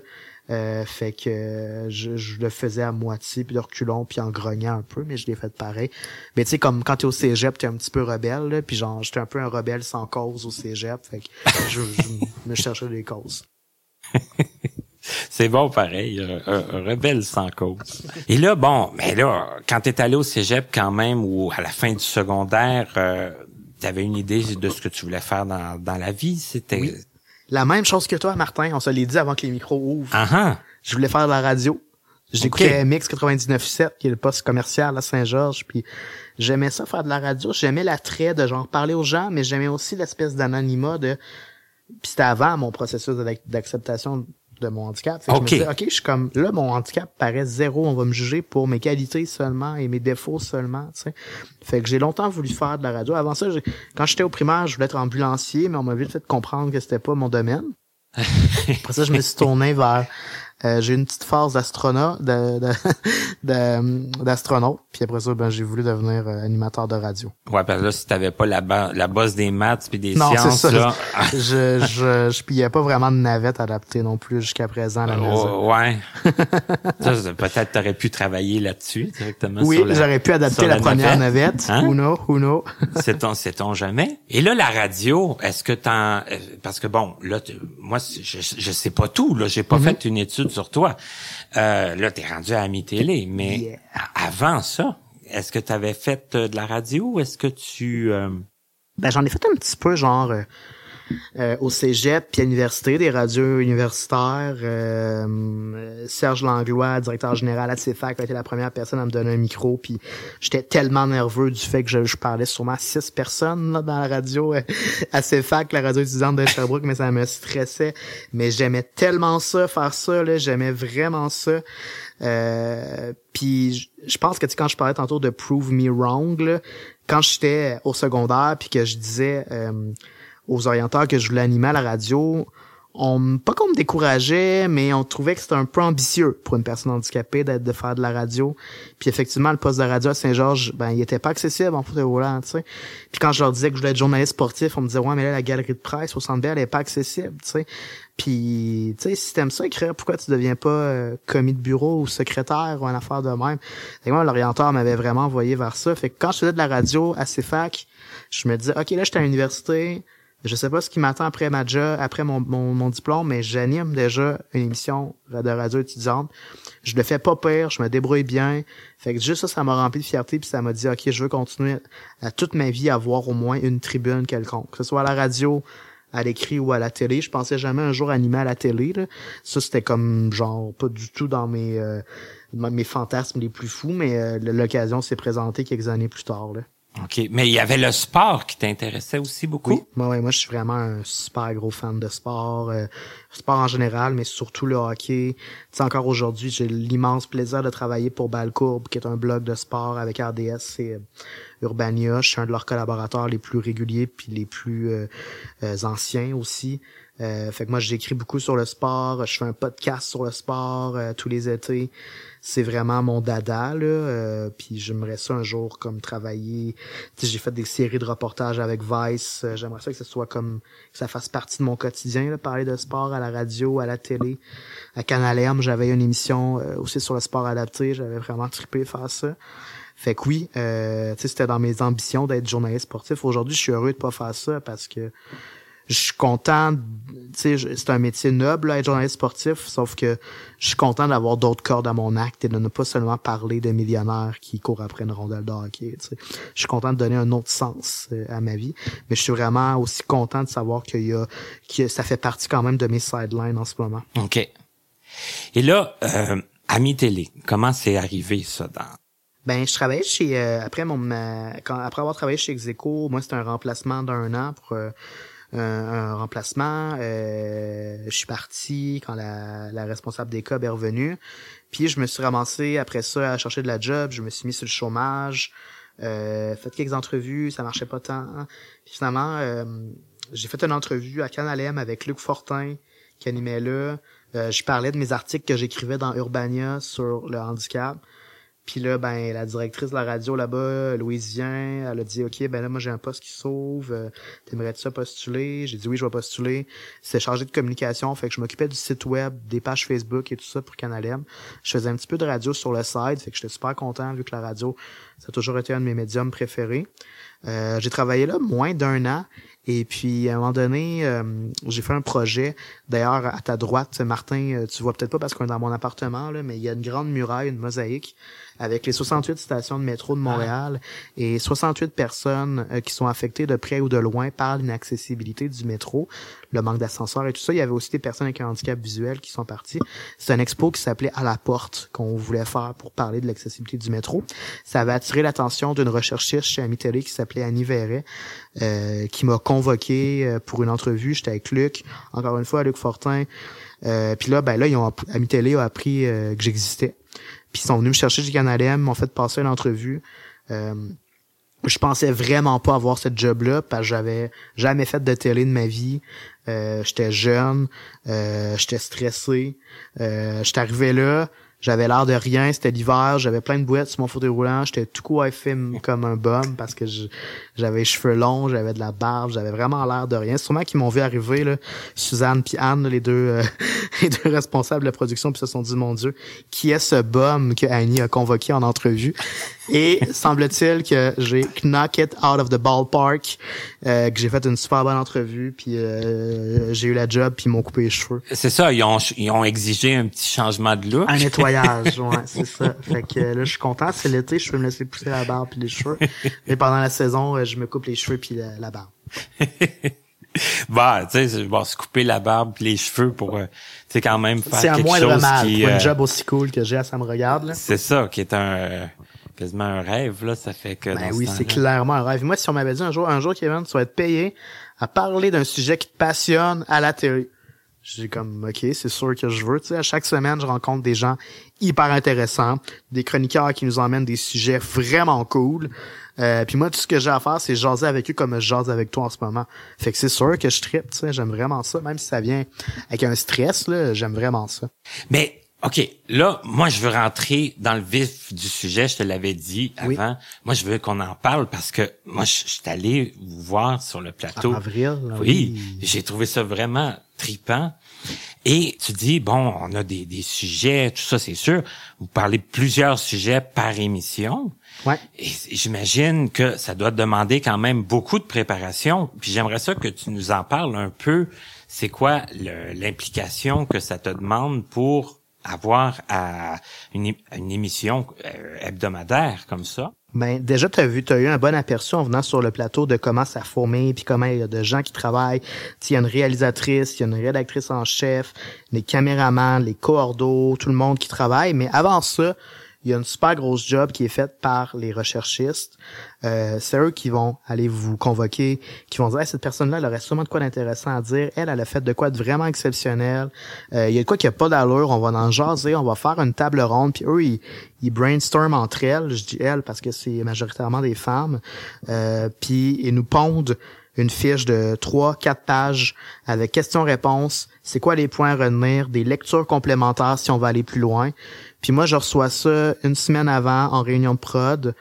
Euh, fait que je, je, le faisais à moitié, puis de reculons, puis en grognant un peu, mais je l'ai fait pareil. Mais tu sais, comme quand t'es au cégep, t'es un petit peu rebelle, là, puis genre, j'étais un peu un rebelle sans cause au cégep, fait que je, je me cherchais des causes. C'est bon pareil, un, rebelle sans cause. Et là, bon, mais là, quand t'es allé au cégep quand même, ou à la fin du secondaire, euh, t'avais une idée de ce que tu voulais faire dans, dans la vie? C'était... La même chose que toi, Martin. On se l'est dit avant que les micros ouvrent. Uh Je voulais faire de la radio. J'écoutais okay. MX 99.7, qui est le poste commercial à Saint-Georges, puis j'aimais ça faire de la radio. J'aimais l'attrait de genre parler aux gens, mais j'aimais aussi l'espèce d'anonymat de... Puis c'était avant mon processus d'acceptation de mon handicap. Fait Je me disais, OK, je suis comme, là, mon handicap paraît zéro. On va me juger pour mes qualités seulement et mes défauts seulement, tu sais. Fait que j'ai longtemps voulu faire de la radio. Avant ça, quand j'étais au primaire, je voulais être ambulancier, mais on m'a vite fait comprendre que c'était pas mon domaine. Après ça, je me suis tourné vers euh, j'ai une petite phase d'astronaute, de, de, d'astronaute. Puis après ça, ben, j'ai voulu devenir euh, animateur de radio. Ouais, parce que là, si t'avais pas la, la base des maths puis des sciences, ça. là... je, je, je pillais pas vraiment de navette adaptée non plus jusqu'à présent à la maison. ouais. peut-être t'aurais pu travailler là-dessus directement. Oui, j'aurais pu adapter la, première navette. Hein? Who know, c'est ton, c'est ton jamais? Et là, la radio, est-ce que t'en, euh, parce que bon, là, moi, je, je sais pas tout, là, j'ai pas mm-hmm. fait une étude sur toi. Euh, là, t'es rendu à Ami Télé, mais avant ça, est-ce que tu avais fait euh, de la radio ou est-ce que tu... Euh... Ben, j'en ai fait un petit peu, genre... Euh, au cégep puis à l'université, des radios universitaires. Euh, Serge Langlois, directeur général à CFAC, a été la première personne à me donner un micro. Puis j'étais tellement nerveux du fait que je, parlais sûrement à six personnes là, dans la radio euh, à CFAC, la radio étudiante de Sherbrooke, mais ça me stressait. Mais j'aimais tellement ça, faire ça. là J'aimais vraiment ça. Euh, puis je pense que tu quand je parlais tantôt de prove me wrong, là, quand j'étais au secondaire puis que je disais euh, aux orienteurs que je voulais animer à la radio, on pas qu'on me décourageait, mais on trouvait que c'était un peu ambitieux pour une personne handicapée d'être de faire de la radio. Puis effectivement, le poste de radio à Saint-Georges, ben il était pas accessible en fauteuil roulant, tu sais. Puis quand je leur disais que je voulais être journaliste sportif, on me disait ouais, mais là la galerie de presse au Centre Bell elle est pas accessible, tu sais. Puis tu sais, si t'aimes ça écrire, pourquoi tu deviens pas euh, commis de bureau ou secrétaire ou un affaire de même? Et moi, l'orienteur m'avait vraiment envoyé vers ça. Fait que quand je faisais de la radio à CFAC, je me disais ok là j'étais à l'université je sais pas ce qui m'attend après ma job, après mon, mon, diplôme, mais j'anime déjà une émission de radio étudiante. Je le fais pas pire, je me débrouille bien. Fait que juste ça, ça m'a rempli de fierté, puis ça m'a dit, OK, je veux continuer à toute ma vie à avoir au moins une tribune quelconque. Que ce soit à la radio, à l'écrit ou à la télé. Je pensais jamais un jour animer à la télé. Ça, c'était comme genre pas du tout dans mes euh, mes fantasmes les plus fous, mais euh, l'occasion s'est présentée quelques années plus tard. Là. OK. Mais il y avait le sport qui t'intéressait aussi beaucoup? Oui. Moi, moi, je suis vraiment un super gros fan de sport. Euh, sport en général, mais surtout le hockey. Tu sais, encore aujourd'hui, j'ai l'immense plaisir de travailler pour Balcourbe, qui est un blog de sport avec RDS et euh, Urbania. Je suis un de leurs collaborateurs les plus réguliers puis les plus euh, anciens aussi. fait que moi, j'écris beaucoup sur le sport. Je fais un podcast sur le sport tous les étés c'est vraiment mon dada là euh, puis j'aimerais ça un jour comme travailler. J'ai fait des séries de reportages avec Vice euh, j'aimerais ça que ce soit comme que ça fasse partie de mon quotidien là, parler de sport à la radio à la télé. À Canal M j'avais une émission euh, aussi sur le sport adapté j'avais vraiment trippé faire ça. Fait que oui, euh, c'était dans mes ambitions d'être journaliste sportif. Aujourd'hui, je suis heureux de pas faire ça parce que je suis content, tu sais, c'est un métier noble, être journaliste sportif, sauf que je suis content d'avoir d'autres cordes à mon acte et de ne pas seulement parler de millionnaires qui courent après une rondelle de hockey, tu sais. Je suis content de donner un autre sens euh, à ma vie, mais je suis vraiment aussi content de savoir qu'il y a, que ça fait partie quand même de mes sidelines en ce moment. OK. Et là, euh, Ami Télé, comment c'est arrivé ça dans... Ben, je travaillais chez euh, après mon quand après avoir travaillé chez Execo, moi c'était un remplacement d'un an pour euh, un, remplacement. Euh, je suis parti quand la, responsable des COB est revenue. Puis je me suis ramassé après ça à chercher de la job. Je me suis mis sur le chômage. Euh, fait quelques entrevues, ça marchait pas tant. Puis finalement, euh, j'ai fait une entrevue à Canalem avec Luc Fortin qui animait là. Euh, je parlais de mes articles que j'écrivais dans Urbania sur le handicap. Puis là, ben, la directrice de la radio là-bas, Louise vient, elle a dit, OK, ben là, moi, j'ai un poste qui s'ouvre, euh, t'aimerais-tu ça postuler? J'ai dit oui, je vais postuler. C'est chargé de communication, fait que je m'occupais du site web, des pages Facebook et tout ça pour Canal. Je faisais un petit peu de radio sur le site, fait que j'étais super content vu que la radio, ça a toujours été un de mes médiums préférés. Euh, j'ai travaillé là moins d'un an et puis, à un moment donné, euh, j'ai fait un projet. D'ailleurs, à ta droite, Martin, tu vois peut-être pas parce qu'on est dans mon appartement, là, mais il y a une grande muraille, une mosaïque avec les 68 stations de métro de Montréal et 68 personnes euh, qui sont affectées de près ou de loin par l'inaccessibilité du métro, le manque d'ascenseurs et tout ça. Il y avait aussi des personnes avec un handicap visuel qui sont parties. C'est un expo qui s'appelait À la porte qu'on voulait faire pour parler de l'accessibilité du métro. Ça avait attiré l'attention d'une recherchiste chez Amitélé qui s'appelait Annie Verret, euh, qui m'a convoqué euh, pour une entrevue. J'étais avec Luc, encore une fois, Luc Fortin. Euh, puis là, ben là, ils ont a appris que j'existais. Puis ils sont venus me chercher du Canal m'ont fait passer une entrevue. Euh, je pensais vraiment pas avoir cette job-là parce que j'avais jamais fait de télé de ma vie. Euh, j'étais jeune, euh, j'étais stressé. Euh, j'étais arrivé là, j'avais l'air de rien, c'était l'hiver, j'avais plein de bouettes sur mon fauteuil roulant, j'étais tout film comme un bum parce que j'avais les cheveux longs, j'avais de la barbe, j'avais vraiment l'air de rien. C'est sûrement qu'ils m'ont vu arriver là, Suzanne puis Anne, les deux euh, les deux responsables de la production, puis se sont dit mon dieu, qui est ce bum que Annie a convoqué en entrevue? Et semble-t-il que j'ai knock it out of the ballpark, euh, que j'ai fait une super bonne entrevue, puis euh, j'ai eu la job, puis ils m'ont coupé les cheveux. C'est ça, ils ont, ils ont exigé un petit changement de look. Un nettoyage, ouais, c'est ça. Fait que là, je suis content, c'est l'été, je peux me laisser pousser la barbe puis les cheveux. Et pendant la saison, euh, je me coupe les cheveux puis la, barbe. bah, tu sais, bon, se couper la barbe puis les cheveux pour, euh, tu sais, quand même faire quelque chose qui... C'est un mal pour un job aussi cool que j'ai, ça me regarde, là. C'est ça, qui est un quasiment un rêve, là. Ça fait que. Ben oui, c'est clairement un rêve. Moi, si on m'avait dit un jour, un jour, Kevin, tu vas être payé à parler d'un sujet qui te passionne à la télé. J'ai comme, OK, c'est sûr que je veux. Tu sais, à chaque semaine, je rencontre des gens hyper intéressants, des chroniqueurs qui nous emmènent des sujets vraiment cool. Euh, puis moi, tout ce que j'ai à faire, c'est jaser avec eux comme je jase avec toi en ce moment. Fait que c'est sûr que je tripe, tu sais, j'aime vraiment ça. Même si ça vient avec un stress, là, j'aime vraiment ça. Mais OK, là, moi, je veux rentrer dans le vif du sujet. Je te l'avais dit avant. Moi, je veux qu'on en parle parce que moi, je, suis allé vous voir sur le plateau. En avril. oui, oui. j'ai trouvé ça vraiment tripant. Et tu dis, bon, on a des, des sujets, tout ça, c'est sûr. Vous parlez de plusieurs sujets par émission. Ouais. Et j'imagine que ça doit demander quand même beaucoup de préparation. Puis j'aimerais ça que tu nous en parles un peu. C'est quoi l'implication que ça te demande pour avoir une émission euh, hebdomadaire comme ça? Ben, déjà, tu as vu, tu as eu un bon aperçu en venant sur le plateau de comment ça fourmille, puis comment il y a de gens qui travaillent. Il y a une réalisatrice, il y a une rédactrice en chef, les caméramans, les coordos, tout le monde qui travaille. Mais avant ça, il y a une super grosse job qui est faite par les recherchistes. Euh, c'est eux qui vont aller vous convoquer, qui vont dire cette personne-là, elle aurait sûrement de quoi d'intéressant à dire. Elle, elle a fait de quoi de vraiment exceptionnel. Euh, il y a de quoi qui a pas d'allure. On va en jaser, on va faire une table ronde. Puis eux, ils, ils brainstorment entre elles. Je dis elles parce que c'est majoritairement des femmes. Euh, puis ils nous pondent une fiche de 3 quatre pages avec questions-réponses, c'est quoi les points à retenir, des lectures complémentaires si on va aller plus loin. Puis moi, je reçois ça une semaine avant en réunion de prod.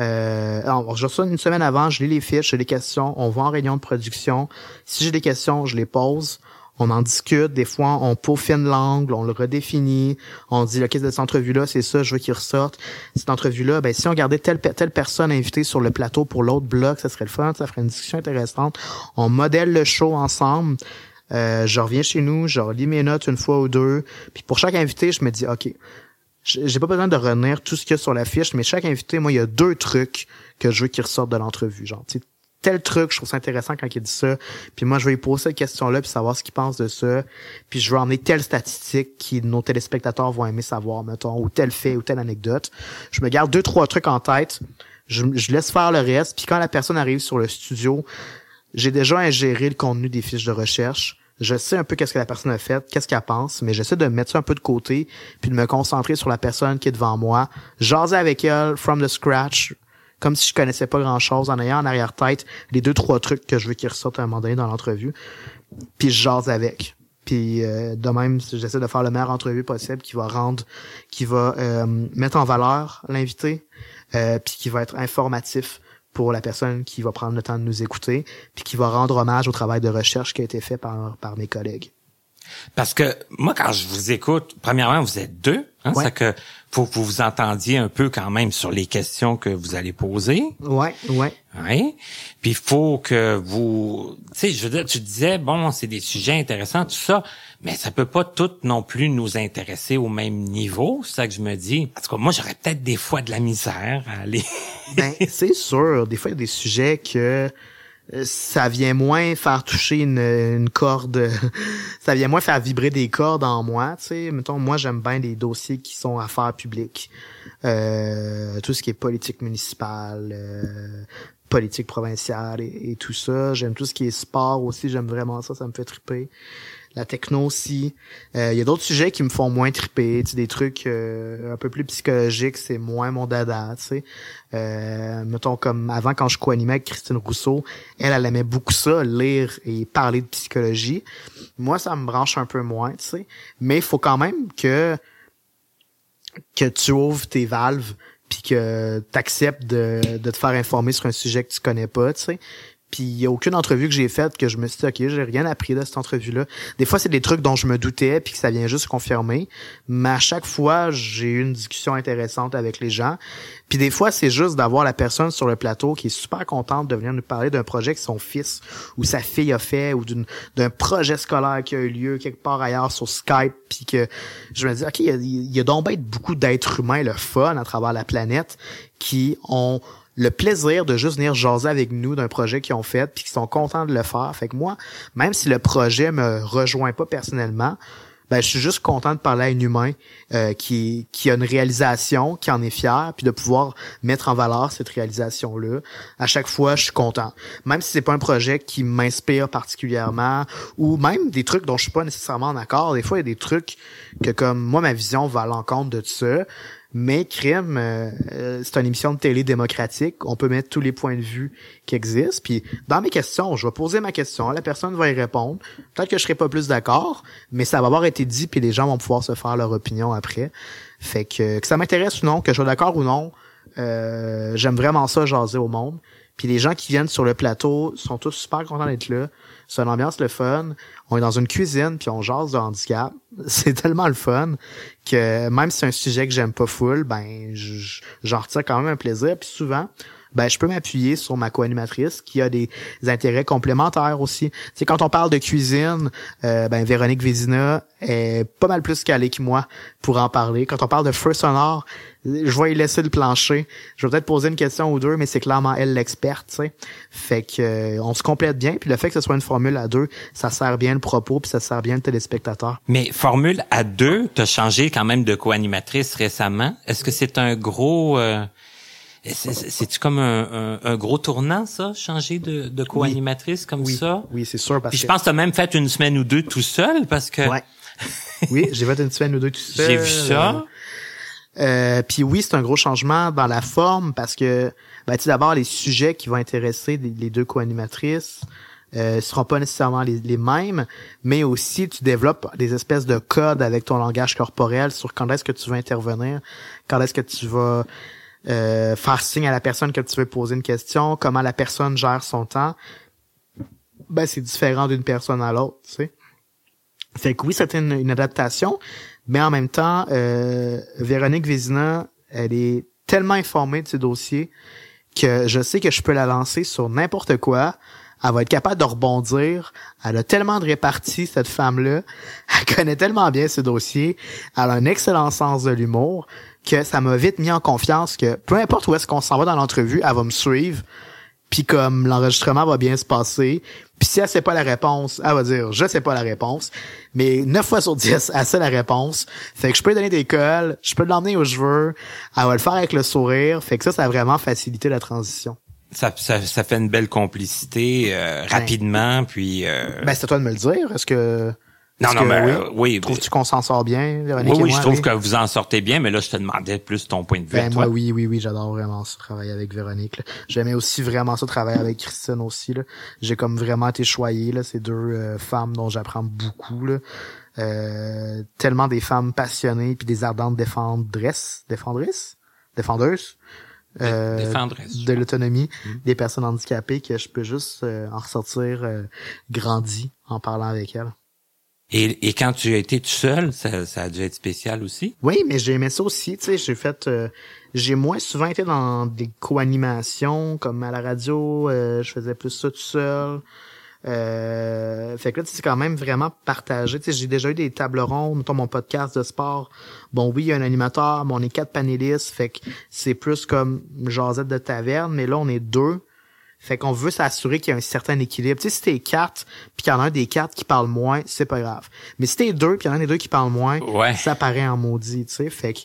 Euh, alors, je reçois une semaine avant, je lis les fiches, j'ai des questions, on va en réunion de production. Si j'ai des questions, je les pose. On en discute, des fois on peaufine l'angle, on le redéfinit, on dit ok cette entrevue-là, c'est ça, je veux qu'il ressorte. Cette entrevue-là, ben si on gardait telle, personne invitée sur le plateau pour l'autre bloc, ça serait le fun, ça ferait une discussion intéressante. On modèle le show ensemble. Euh, je reviens chez nous, je relis mes notes une fois ou deux. Puis pour chaque invité, je me dis OK, j'ai pas besoin de retenir tout ce qu'il y a sur la fiche, mais chaque invité, moi, il y a deux trucs que je veux qu'il ressorte de l'entrevue. Genre, tel truc, je trouve ça intéressant quand il dit ça. Puis moi, je vais lui poser cette question-là, puis savoir ce qu'il pense de ça. Puis je vais emmener telle statistique qui nos téléspectateurs vont aimer savoir, mettons, ou tel fait, ou telle anecdote. Je me garde deux, trois trucs en tête. Je, je laisse faire le reste. Puis quand la personne arrive sur le studio, j'ai déjà ingéré le contenu des fiches de recherche je sais un peu qu'est-ce que la personne a fait, qu'est-ce qu'elle pense, mais j'essaie de mettre ça un peu de côté, puis de me concentrer sur la personne qui est devant moi, jaser avec elle from the scratch, comme si je connaissais pas grand-chose, en ayant en arrière-tête les deux, trois trucs que je veux qu'il ressortent à un moment donné dans l'entrevue, puis je jase avec. Puis euh, de même, j'essaie de faire le meilleur entrevue possible qui va rendre, qui va euh, mettre en valeur l'invité, euh, puis qui va être informatif pour la personne qui va prendre le temps de nous écouter, puis qui va rendre hommage au travail de recherche qui a été fait par, par mes collègues. Parce que moi, quand je vous écoute, premièrement, vous êtes deux. Hein, ouais. que faut que vous vous entendiez un peu quand même sur les questions que vous allez poser. Ouais, ouais. Ouais. Puis il faut que vous, tu sais, je veux dire, tu disais bon, c'est des sujets intéressants, tout ça, mais ça peut pas tout non plus nous intéresser au même niveau. C'est ça que je me dis. En tout cas, moi, j'aurais peut-être des fois de la misère à aller. ben, c'est sûr. Des fois, il y a des sujets que ça vient moins faire toucher une, une corde, ça vient moins faire vibrer des cordes en moi, tu sais. Mettons, moi, j'aime bien les dossiers qui sont affaires publiques. Euh, tout ce qui est politique municipale, euh, politique provinciale et, et, tout ça. J'aime tout ce qui est sport aussi, j'aime vraiment ça, ça me fait triper la techno aussi. Il euh, y a d'autres sujets qui me font moins triper, tu des trucs euh, un peu plus psychologiques, c'est moins mon dada, tu sais. Euh, mettons comme avant quand je co-animais avec Christine Rousseau, elle, elle aimait beaucoup ça, lire et parler de psychologie. Moi, ça me branche un peu moins, tu sais. Mais il faut quand même que que tu ouvres tes valves puis que tu acceptes de, de te faire informer sur un sujet que tu connais pas, tu sais. Puis il y a aucune entrevue que j'ai faite que je me suis dit OK, j'ai rien appris de cette entrevue-là. Des fois, c'est des trucs dont je me doutais puis que ça vient juste confirmer. Mais à chaque fois, j'ai eu une discussion intéressante avec les gens. Puis des fois, c'est juste d'avoir la personne sur le plateau qui est super contente de venir nous parler d'un projet que son fils ou sa fille a fait ou d'un projet scolaire qui a eu lieu quelque part ailleurs sur Skype puis que je me dis OK, il y a, y a donc beaucoup d'êtres humains le fun à travers la planète qui ont le plaisir de juste venir jaser avec nous d'un projet qu'ils ont fait puis qu'ils sont contents de le faire. Fait que moi, même si le projet me rejoint pas personnellement, ben je suis juste content de parler à un humain euh, qui qui a une réalisation, qui en est fier, puis de pouvoir mettre en valeur cette réalisation là. À chaque fois, je suis content, même si c'est pas un projet qui m'inspire particulièrement, ou même des trucs dont je suis pas nécessairement en accord. Des fois, il y a des trucs que comme moi ma vision va à l'encontre de ça. Mais Crime, euh, euh, c'est une émission de télé démocratique. On peut mettre tous les points de vue qui existent. Puis dans mes questions, je vais poser ma question, la personne va y répondre. Peut-être que je serai pas plus d'accord, mais ça va avoir été dit, puis les gens vont pouvoir se faire leur opinion après. Fait que que ça m'intéresse ou non, que je sois d'accord ou non, euh, j'aime vraiment ça jaser au monde. Puis les gens qui viennent sur le plateau sont tous super contents d'être là. C'est une ambiance le fun. On est dans une cuisine puis on jase de handicap. C'est tellement le fun que même si c'est un sujet que j'aime pas full, ben j'en retire quand même un plaisir. Puis souvent, ben je peux m'appuyer sur ma co-animatrice qui a des, intérêts complémentaires aussi. C'est quand on parle de cuisine, euh, ben Véronique Vézina est pas mal plus calée que moi pour en parler. Quand on parle de feu sonore, je vais y laisser le plancher. Je vais peut-être poser une question ou deux, mais c'est clairement elle l'experte, tu sais. Fait que euh, on se complète bien, puis le fait que ce soit une formule à deux, ça sert bien le propos, puis ça sert bien le téléspectateur. Mais formule à deux, t'as changé quand même de co-animatrice récemment. Est-ce que c'est un gros euh, c'est-tu comme un, un, gros tournant, ça, changer de, de co-animatrice comme ça? Oui, c'est sûr. Parce Puis je pense que tu as même fait une semaine ou deux tout seul, parce que... Ouais. oui, j'ai fait une semaine ou deux tout seul. J'ai vu ça. Euh, puis oui, c'est un gros changement dans la forme, parce que, ben, tu d'abord, les sujets qui vont intéresser les deux co-animatrices, euh, seront pas nécessairement les, les, mêmes, mais aussi tu développes des espèces de codes avec ton langage corporel sur quand est-ce que tu vas intervenir, quand est-ce que tu vas euh, faire signe à la personne que tu veux poser une question, comment la personne gère son temps, ben c'est différent d'une personne à l'autre, tu sais. Fait que oui, c'était une, adaptation, mais en même temps, euh, Véronique Vézina, elle est tellement informée de ce dossier que je sais que je peux la lancer sur n'importe quoi. Elle va être capable de rebondir. Elle a tellement de répartie, cette femme-là. Elle connaît tellement bien ce dossier. Elle a un excellent sens de l'humour que ça m'a vite mis en confiance que peu importe où est-ce qu'on s'en va dans l'entrevue, elle va me suivre. Puis comme l'enregistrement va bien se passer, puis si elle sait pas la réponse, elle va dire je sais pas la réponse. Mais 9 fois sur 10, elle sait la réponse. Fait que je peux donner des cols, je peux l'emmener où je veux, elle va le faire avec le sourire. Fait que ça, ça a vraiment facilité la transition. Ça, ça, ça fait une belle complicité euh, ben. rapidement, puis. Euh... Ben c'est à toi de me le dire. Est-ce que non, non, mais oui? Euh, Trouves-tu qu'on s'en sort bien, Véronique Oui, oui, je trouve que vous en sortez bien, mais là, je te demandais plus ton point de vue. Ben, moi, oui, oui, oui, j'adore vraiment ça, travailler avec Véronique. J'aimais aussi vraiment ça, travailler avec Christine aussi. J'ai comme vraiment été choyé, là, ces deux euh, femmes dont j'apprends beaucoup. Là. Euh, tellement des femmes passionnées puis des ardentes défendresses, défendresses, défendeuses? Euh, de l'autonomie mmh. des personnes handicapées que je peux juste en ressortir grandi en parlant avec elles. Et, quand tu as été tout seul, ça, ça a dû être spécial aussi? Oui, mais j'ai aimé ça aussi. Tu sais, j'ai fait, euh, j'ai moins souvent été dans des co-animations comme à la radio. Euh, je faisais plus ça tout seul. Euh, fait que là, c'est quand même vraiment partagé. Tu sais, j'ai déjà eu des tables rondes, mettons mon podcast de sport. Bon, oui, il y a un animateur, mais on est quatre panélistes. Fait que c'est plus comme jasette de taverne, mais là, on est deux. Fait qu'on veut s'assurer qu'il y a un certain équilibre. Tu sais, si t'es quatre, puis qu'il y en a un des quatre qui parle moins, c'est pas grave. Mais si t'es deux, puis il y en a un des deux qui parle moins, ça paraît en maudit, tu sais. Fait que,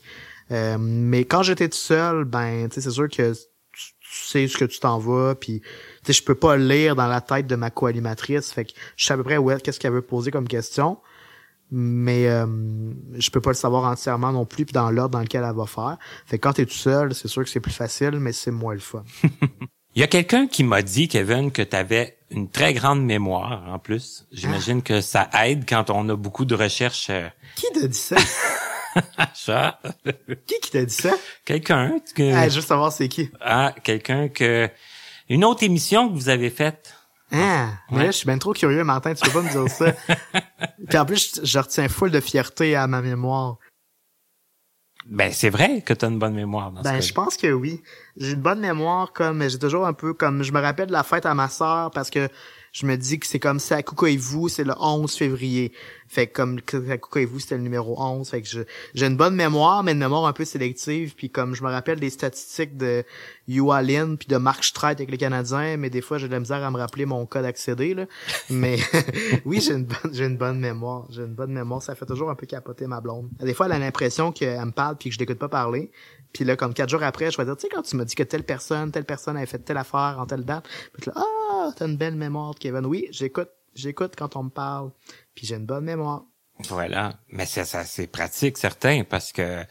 euh, mais quand j'étais tout seul, ben, tu sais, c'est sûr que tu, sais ce que tu t'en vas, puis tu sais, je peux pas lire dans la tête de ma co-animatrice. Fait que je sais à peu près où qu'est-ce qu'elle veut poser comme question mais euh, je peux pas le savoir entièrement non plus puis dans l'ordre dans lequel elle va faire. Fait que quand t'es tout seul, c'est sûr que c'est plus facile, mais c'est moins le fun. Il y a quelqu'un qui m'a dit, Kevin, que tu avais une très grande mémoire en plus. J'imagine que ça aide quand on a beaucoup de recherches. Euh, qui t'a dit ça? ça. qui qui t'a dit ça? Quelqu'un. Que... Ah, juste savoir c'est qui. Ah, quelqu'un que... Une autre émission que vous avez faite. Ah, mais là, je suis bien trop curieux, Martin, tu peux pas me dire ça. Puis en plus, je, je retiens full de fierté à ma mémoire. Ben c'est vrai que tu as une bonne mémoire dans Ben je pense que oui. J'ai une bonne mémoire comme j'ai toujours un peu comme je me rappelle de la fête à ma sœur parce que je me dis que c'est comme ça à vous c'est le 11 février. Fait que comme à vous c'était le numéro 11, fait que j'ai une bonne mémoire mais une mémoire un peu sélective puis comme je me rappelle des statistiques de Yualin puis de Mark Streit avec les Canadiens, mais des fois j'ai de la misère à me rappeler mon code accédé là. Mais oui, j'ai une bonne j'ai une bonne mémoire, j'ai une bonne mémoire, ça fait toujours un peu capoter ma blonde. Des fois elle a l'impression qu'elle me parle puis que je l'écoute pas parler. Puis là, comme quatre jours après, je vais dire, tu sais, quand tu m'as dit que telle personne, telle personne avait fait telle affaire en telle date, puis là, ah, t'as une belle mémoire, Kevin. Oui, j'écoute, j'écoute quand on me parle, puis j'ai une bonne mémoire. Voilà, mais c'est ça, c'est pratique, certain, parce que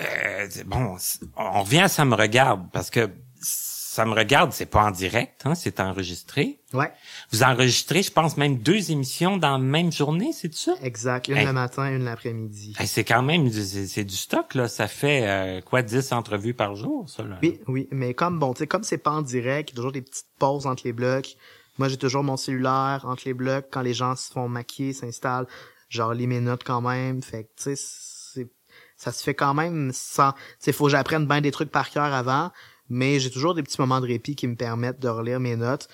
euh, bon, on revient ça me regarde, parce que ça me regarde, c'est pas en direct, hein, c'est enregistré. Ouais. Vous enregistrez, je pense, même deux émissions dans la même journée, c'est ça? Exact. Une le matin, une l'après-midi. c'est quand même c'est du stock, là. Ça fait euh, quoi, 10 entrevues par jour, ça, là? Oui, oui. Mais comme bon, tu sais, comme c'est pas en direct, il y a toujours des petites pauses entre les blocs. Moi, j'ai toujours mon cellulaire entre les blocs quand les gens se font maquiller, s'installent genre les minutes quand même. Fait que tu sais, ça se fait quand même sans. Tu faut que j'apprenne bien des trucs par cœur avant, mais j'ai toujours des petits moments de répit qui me permettent de relire mes notes.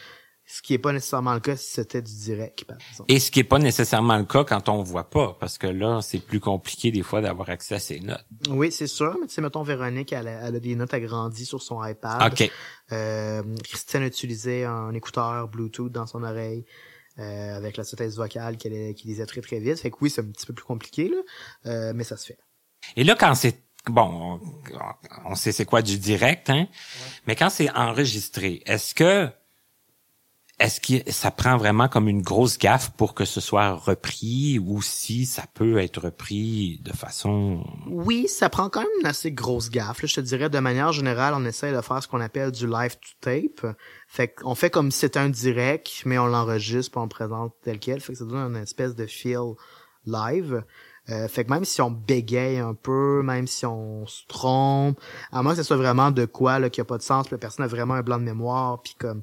Ce qui est pas nécessairement le cas si c'était du direct, par exemple. Et ce qui est pas nécessairement le cas quand on voit pas, parce que là, c'est plus compliqué des fois d'avoir accès à ses notes. Oui, c'est sûr. Mais tu sais, mettons, Véronique, elle a, elle a des notes agrandies sur son iPad. OK. Euh, Christiane utilisait un écouteur Bluetooth dans son oreille. Euh, avec la synthèse vocale qui, qui lisait très très vite. Fait que oui, c'est un petit peu plus compliqué, là, euh, mais ça se fait. Et là, quand c'est bon, on, sait c'est quoi du direct, hein, mais quand c'est enregistré, est-ce que est-ce que ça prend vraiment comme une grosse gaffe pour que ce soit repris ou si ça peut être repris de façon... Oui, ça prend quand même une assez grosse gaffe. Je te dirais, de manière générale, on essaie de faire ce qu'on appelle du live to tape. Fait qu'on fait comme si c'était un direct, mais on l'enregistre puis on le présente tel quel. Fait que ça donne une espèce de feel live. Euh, fait que même si on bégaye un peu, même si on se trompe, à moins que ce soit vraiment de quoi là qui a pas de sens, la personne a vraiment un blanc de mémoire, puis comme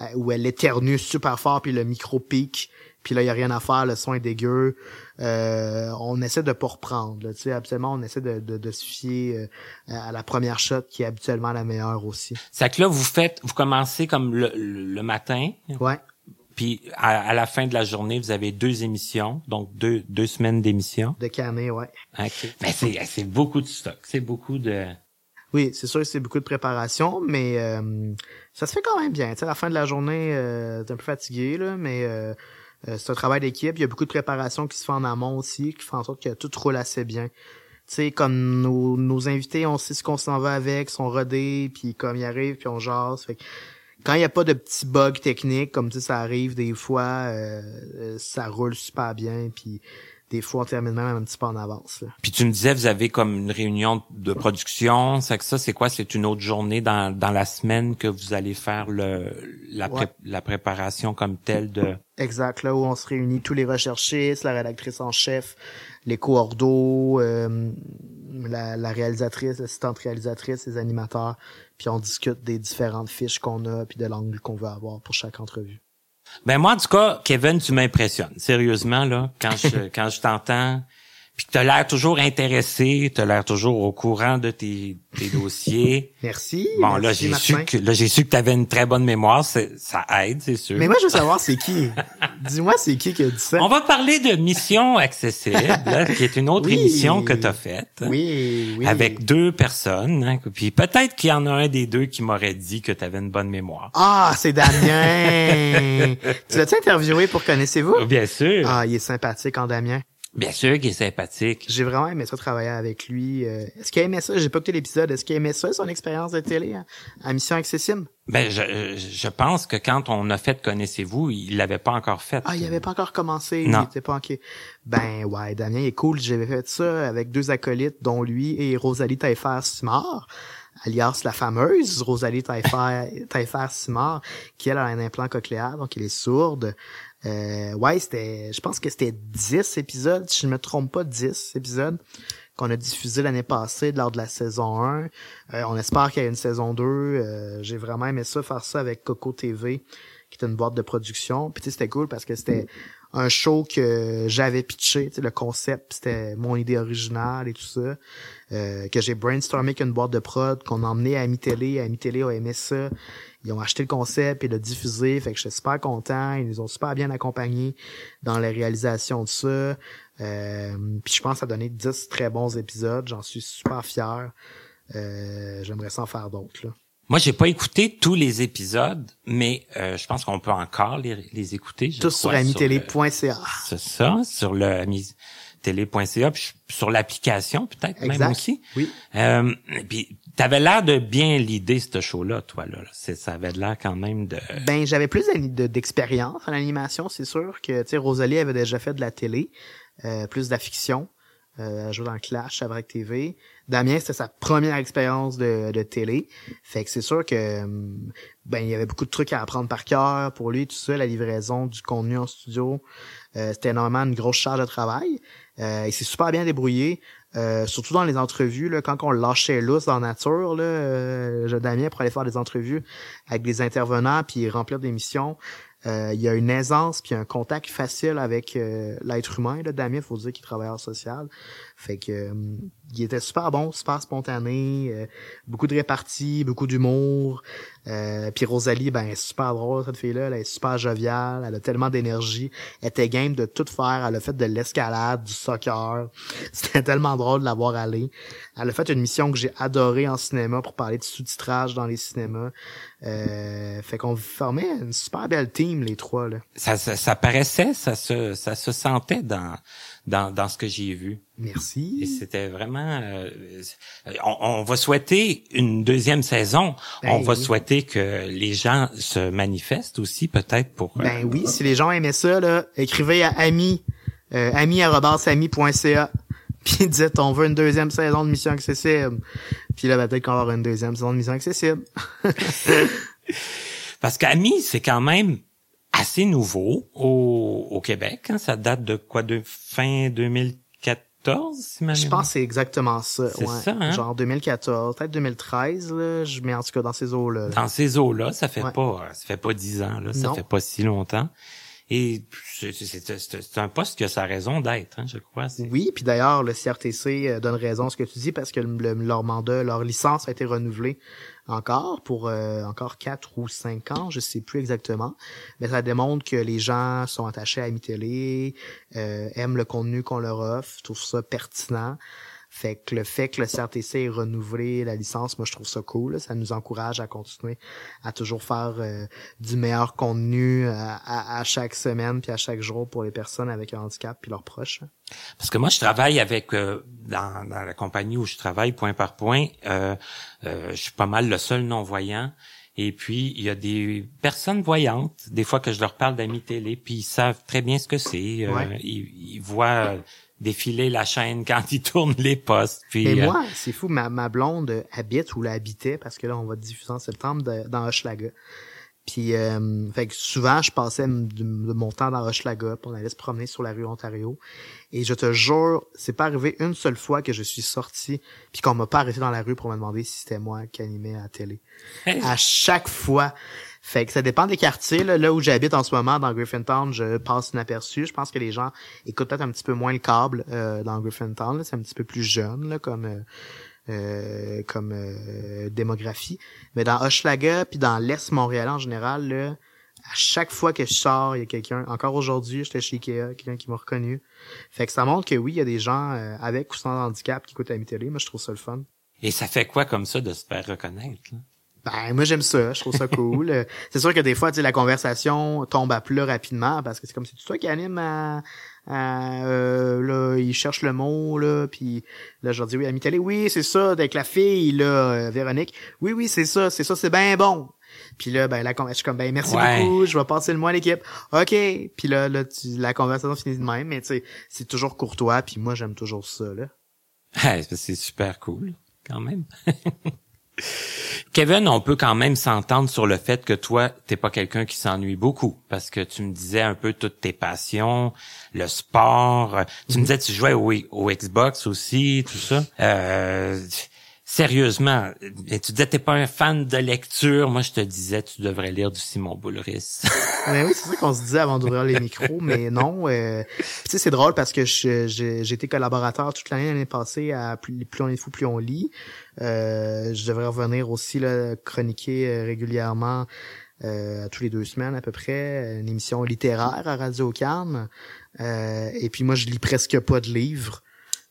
euh, où elle éternue super fort, puis le micro pique, puis là il y a rien à faire, le son est dégueu. Euh, on essaie de pas reprendre, tu sais, absolument, on essaie de, de, de se fier à la première shot qui est habituellement la meilleure aussi. C'est que là vous faites, vous commencez comme le, le matin. Ouais. Puis à, la fin de la journée, vous avez deux émissions, donc deux deux semaines d'émissions. De canée, ouais. OK. Mais c'est c'est beaucoup de stock, c'est beaucoup de Oui, c'est sûr que c'est beaucoup de préparation, mais euh, ça se fait quand même bien. Tu sais, à la fin de la journée, euh, t'es un peu fatigué là, mais euh, euh, c'est un travail d'équipe. Il y a beaucoup de préparation qui se fait en amont aussi, qui fait en sorte que tout roule assez bien. Tu sais, comme nos, nos invités, on sait ce qu'on s'en va avec, sont rodés, puis comme ils arrivent, puis on jase. Fait quand il n'y a pas de petits bugs techniques, comme ça, ça arrive des fois, euh, euh, ça roule super bien, puis des fois on termine même un petit peu en avance. Puis tu me disais, vous avez comme une réunion de production, c'est que ça, c'est quoi? C'est une autre journée dans, dans la semaine que vous allez faire le la, la préparation comme telle de... Exact, là où on se réunit tous les recherchistes, la rédactrice en chef, les coordos, euh, la, la réalisatrice, l'assistante réalisatrice, les animateurs, puis on discute des différentes fiches qu'on a, puis de l'angle qu'on veut avoir pour chaque entrevue. Ben moi, en tout cas, Kevin, tu m'impressionnes. Sérieusement, là, quand je quand je t'entends, puis t'as l'air toujours intéressé, t'as l'air toujours au courant de tes, tes dossiers. merci. Bon, là, j'ai su que, là, j'ai su que t'avais une très bonne mémoire. Ça aide, c'est sûr. Mais moi, je veux savoir c'est qui? Dis-moi, c'est qui qui a dit ça? On va parler de Mission Accessible, qui est une autre émission que t'as faite. Oui, oui. Avec deux personnes. Hein, puis peut-être qu'il y en a un des deux qui m'aurait dit que t'avais une bonne mémoire. Ah, c'est Damien. tu l'as-tu interviewé pour connaissez-vous? Bien sûr. Ah, il est sympathique en Damien. Bien sûr qu'il est sympathique. J'ai vraiment aimé ça travailler avec lui. Euh, est-ce qu'il a aimé ça? J'ai pas écouté l'épisode. Est-ce qu'il a aimé ça, son expérience de télé hein, à Mission Accessible? Ben, je, je pense que quand on a fait Connaissez-vous, il l'avait pas encore fait. Ah, il avait pas encore commencé. Non. Il était pas ok. Ben, ouais, Damien est cool. J'avais fait ça avec deux acolytes, dont lui et Rosalie Taillefer-Simard alias la fameuse Rosalie Taillefer-Simard, qui elle a un implant cochléaire, donc elle est sourde. Euh, ouais, c'était, je pense que c'était 10 épisodes, si je ne me trompe pas, 10 épisodes qu'on a diffusé l'année passée lors de la saison 1. Euh, on espère qu'il y a une saison 2. Euh, j'ai vraiment aimé ça, faire ça avec Coco TV, qui est une boîte de production. Puis c'était cool parce que c'était un show que j'avais pitché, le concept, c'était mon idée originale et tout ça. Euh, que j'ai brainstormé avec une boîte de prod, qu'on a emmené à Ami-Télé. Ami-Télé a aimé ça. Ils ont acheté le concept et le diffusé, fait que j'étais super content. Ils nous ont super bien accompagnés dans la réalisation de ça. Euh, puis je pense que ça a donné 10 très bons épisodes. J'en suis super fier. Euh, J'aimerais s'en faire d'autres. Moi, j'ai pas écouté tous les épisodes, mais euh, je pense qu'on peut encore les, les écouter. Tous sur amitélé.ca. C'est ça, sur le amitélé.ca, puis sur l'application peut-être même aussi. Oui. Euh, puis t'avais l'air de bien l'idée ce show-là, toi là. Ça avait l'air quand même de. Ben j'avais plus d'expérience en animation, c'est sûr que tu sais Rosalie avait déjà fait de la télé, euh, plus de la fiction. Euh, dans Clash avec TV. Damien, c'était sa première expérience de, de télé. Fait que c'est sûr que ben il y avait beaucoup de trucs à apprendre par cœur pour lui, tout ça, la livraison du contenu en studio. Euh, c'était énormément une grosse charge de travail. Euh, il s'est super bien débrouillé. Euh, surtout dans les entrevues, là, quand on lâchait lousse dans la nature, là, euh, Damien pour aller faire des entrevues avec des intervenants puis remplir des missions. Euh, il y a une aisance puis un contact facile avec euh, l'être humain. Là, Damien, faut dire qu'il travaille en social. Fait que euh, il était super bon, super spontané, beaucoup de répartie, beaucoup d'humour. puis Rosalie, ben super drôle cette fille-là, elle est super joviale, elle a tellement d'énergie, elle était game de tout faire, elle a fait de l'escalade, du soccer. C'était tellement drôle de la voir aller. Elle a fait une mission que j'ai adorée en cinéma pour parler de sous-titrage dans les cinémas. Euh, fait qu'on formait une super belle team les trois là. Ça, ça, ça paraissait, ça se, ça se sentait dans dans, dans ce que j'ai vu. Merci. Et c'était vraiment. Euh, on, on, va souhaiter une deuxième saison. Ben on va souhaiter que les gens se manifestent aussi, peut-être pour. euh, Ben oui, si les gens aimaient ça là, écrivez à ami euh, ami@ami.ca. Puis dites on veut une deuxième saison de Mission Accessible. Puis là ben, peut-être qu'on va avoir une deuxième saison de Mission Accessible. Parce qu'Ami, c'est quand même assez nouveau au, au Québec. hein. Ça date de quoi de fin 2014, si Je pense que c'est exactement ça. C'est ouais. ça, hein? Genre 2014, peut-être 2013, là, je mets en tout cas dans ces eaux-là. là. Dans ces eaux-là, ça fait Ouais. pas, ça fait pas dix ans, là, ça Non. fait pas si longtemps. Et c'est un poste qui a sa raison d'être, hein, je crois. Oui, puis d'ailleurs, le CRTC euh, donne raison à ce que tu dis parce que le- le- leur mandat, leur licence a été renouvelée encore pour euh, encore quatre ou cinq ans, je sais plus exactement. Mais ça démontre que les gens sont attachés à Amitélé, euh, aiment le contenu qu'on leur offre, trouvent ça pertinent. Fait que le fait que le CRTC ait renouvelé la licence, moi je trouve ça cool. là. Ça nous encourage à continuer à toujours faire euh, du meilleur contenu euh, à, à chaque semaine puis à chaque jour pour les personnes avec un handicap puis leurs proches. hein. Parce que moi, je travaille avec euh, dans, dans la compagnie où je travaille, point par point. Euh, euh, je suis pas mal le seul non-voyant. Et puis, il y a des personnes voyantes, des fois que je leur parle d'amis télé, puis ils savent très bien ce que c'est. Euh, Ouais. ils, ils voient défiler la chaîne quand ils tournent les postes. Puis, Mais euh, moi, c'est fou, ma, ma blonde habite ou l'habitait, parce que là, on va diffuser en septembre de- dans Hochelaga. Puis, euh, fait que souvent, je passais de, mon temps dans Hochelaga, puis on allait se promener sur la rue Ontario. Et je te jure, c'est pas arrivé une seule fois que je suis sorti, puis qu'on m'a pas arrêté dans la rue pour me demander si c'était moi qui animais à la télé. À chaque fois. Fait que ça dépend des quartiers. Là, Là où j'habite en ce moment, dans Griffintown, je passe inaperçu. Je pense que les gens écoutent peut-être un petit peu moins le câble euh, dans Griffintown. C'est un petit peu plus jeune là, comme euh, euh, comme euh, démographie. Mais dans Hochelaga puis dans l'Est montréalais en général, là, à chaque fois que je sors, il y a quelqu'un. Encore aujourd'hui, j'étais chez Ikea, quelqu'un qui m'a reconnu. Fait que ça montre que oui, il y a des gens euh, avec ou sans handicap qui écoutent la télé. Moi, je trouve ça le fun. Et ça fait quoi comme ça de se faire reconnaître? là? Ben, moi, j'aime ça. Je trouve ça cool. Euh, c'est sûr que des fois, tu sais, la conversation tombe à plat rapidement parce que c'est comme si c'est toi qui anime à, à, euh, là, il cherche le mot, là, puis là, je leur dis, oui, Ami Télé, oui, c'est ça, avec la fille, là, euh, Véronique. Oui, oui, c'est ça, c'est ça, c'est bien bon. Puis là, ben, la con- je suis comme, ben, merci Ouais. beaucoup, je vais passer le mois à l'équipe. OK. Puis là, là, tu- la conversation finit de même, mais tu sais, c'est toujours courtois, puis moi, j'aime toujours ça, là. Ouais, c'est super cool, quand même. Kevin, on peut quand même s'entendre sur le fait que toi, t'es pas quelqu'un qui s'ennuie beaucoup, parce que tu me disais un peu toutes tes passions, le sport, tu me disais tu jouais au, au Xbox aussi, tout ça. Euh, sérieusement, et tu disais t'es pas un fan de lecture, moi je te disais tu devrais lire du Simon Boulris. Mais oui, c'est ça qu'on se disait avant d'ouvrir les micros, mais non. euh, tu sais, c'est drôle parce que j'ai été collaborateur toute l'année l'année passée à plus, plus on est fou, plus on lit. Euh, je devrais revenir aussi là, chroniquer euh, régulièrement euh, tous les deux semaines à peu près une émission littéraire à Radio Cannes. Euh, et puis moi, je lis presque pas de livres.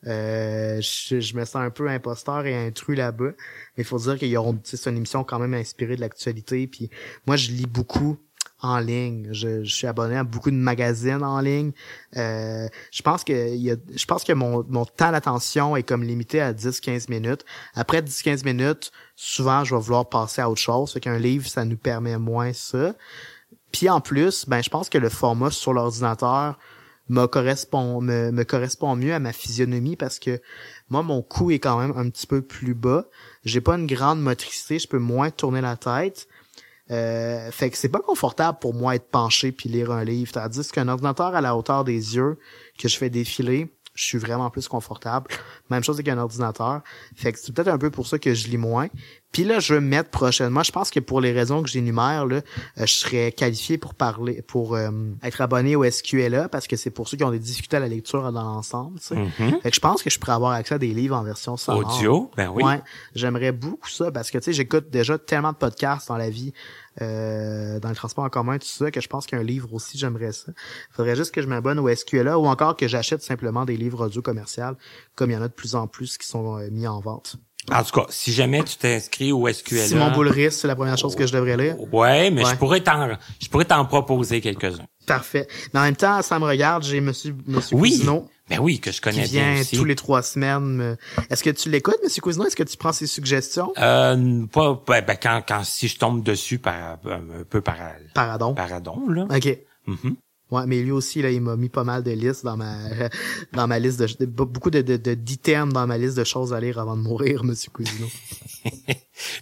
Euh, je, je me sens un peu imposteur et intrus là-bas. Mais il faut dire qu'ils ont, tu sais, c'est une émission quand même inspirée de l'actualité. Puis moi, je lis beaucoup en ligne. Je, je suis abonné à beaucoup de magazines en ligne. Euh, je pense que y a, je pense que mon, mon temps d'attention est comme limité à 10-15 minutes. Après 10-15 minutes, souvent je vais vouloir passer à autre chose. Fait qu'un livre, ça nous permet moins ça. Puis en plus, ben je pense que le format sur l'ordinateur me correspond me, me correspond mieux à ma physionomie parce que moi mon cou est quand même un petit peu plus bas. J'ai pas une grande motricité, je peux moins tourner la tête. Euh, fait que c'est pas confortable pour moi être penché puis lire un livre. Tandis qu'un ordinateur à la hauteur des yeux que je fais défiler, je suis vraiment plus confortable. Même chose avec un ordinateur. Fait que c'est peut-être un peu pour ça que je lis moins. Puis là, je me mettre prochainement. Je pense que pour les raisons que j'énumère, là, euh, je serais qualifié pour parler, pour euh, être abonné au SQLA parce que c'est pour ceux qui ont des difficultés à la lecture dans l'ensemble. tu sais. Mhm. Fait que je pense que je pourrais avoir accès à des livres en version sonore. Audio, ben oui. Ouais, j'aimerais beaucoup ça parce que tu sais, j'écoute déjà tellement de podcasts dans la vie, euh, dans le transport en commun, tout ça, que je pense qu'un livre aussi, j'aimerais ça. Faudrait juste que je m'abonne au SQLA ou encore que j'achète simplement des livres audio commerciaux, comme il y en a de plus en plus qui sont euh, mis en vente. En tout cas, si jamais tu t'inscris au SQL. Simon Boulris, c'est la première chose que je devrais lire. Ouais, mais Ouais. je pourrais t'en, je pourrais t'en proposer quelques-uns. Parfait. Mais en même temps, ça me regarde, j'ai Monsieur, Monsieur Oui. Cousineau Ben oui, que je qui connais bien vient aussi. tous les trois semaines. Est-ce que tu l'écoutes, Monsieur Cousineau? Est-ce que tu prends ses suggestions? Euh, pas, ben, ben, quand, quand, si je tombe dessus par, un peu par, Pardon. paradon, là. OK. Mhm. Ouais, mais lui aussi, là, il m'a mis pas mal de listes dans ma, dans ma liste de, de- beaucoup de, de, de- d'items dans ma liste de choses à lire avant de mourir, Monsieur Cousineau.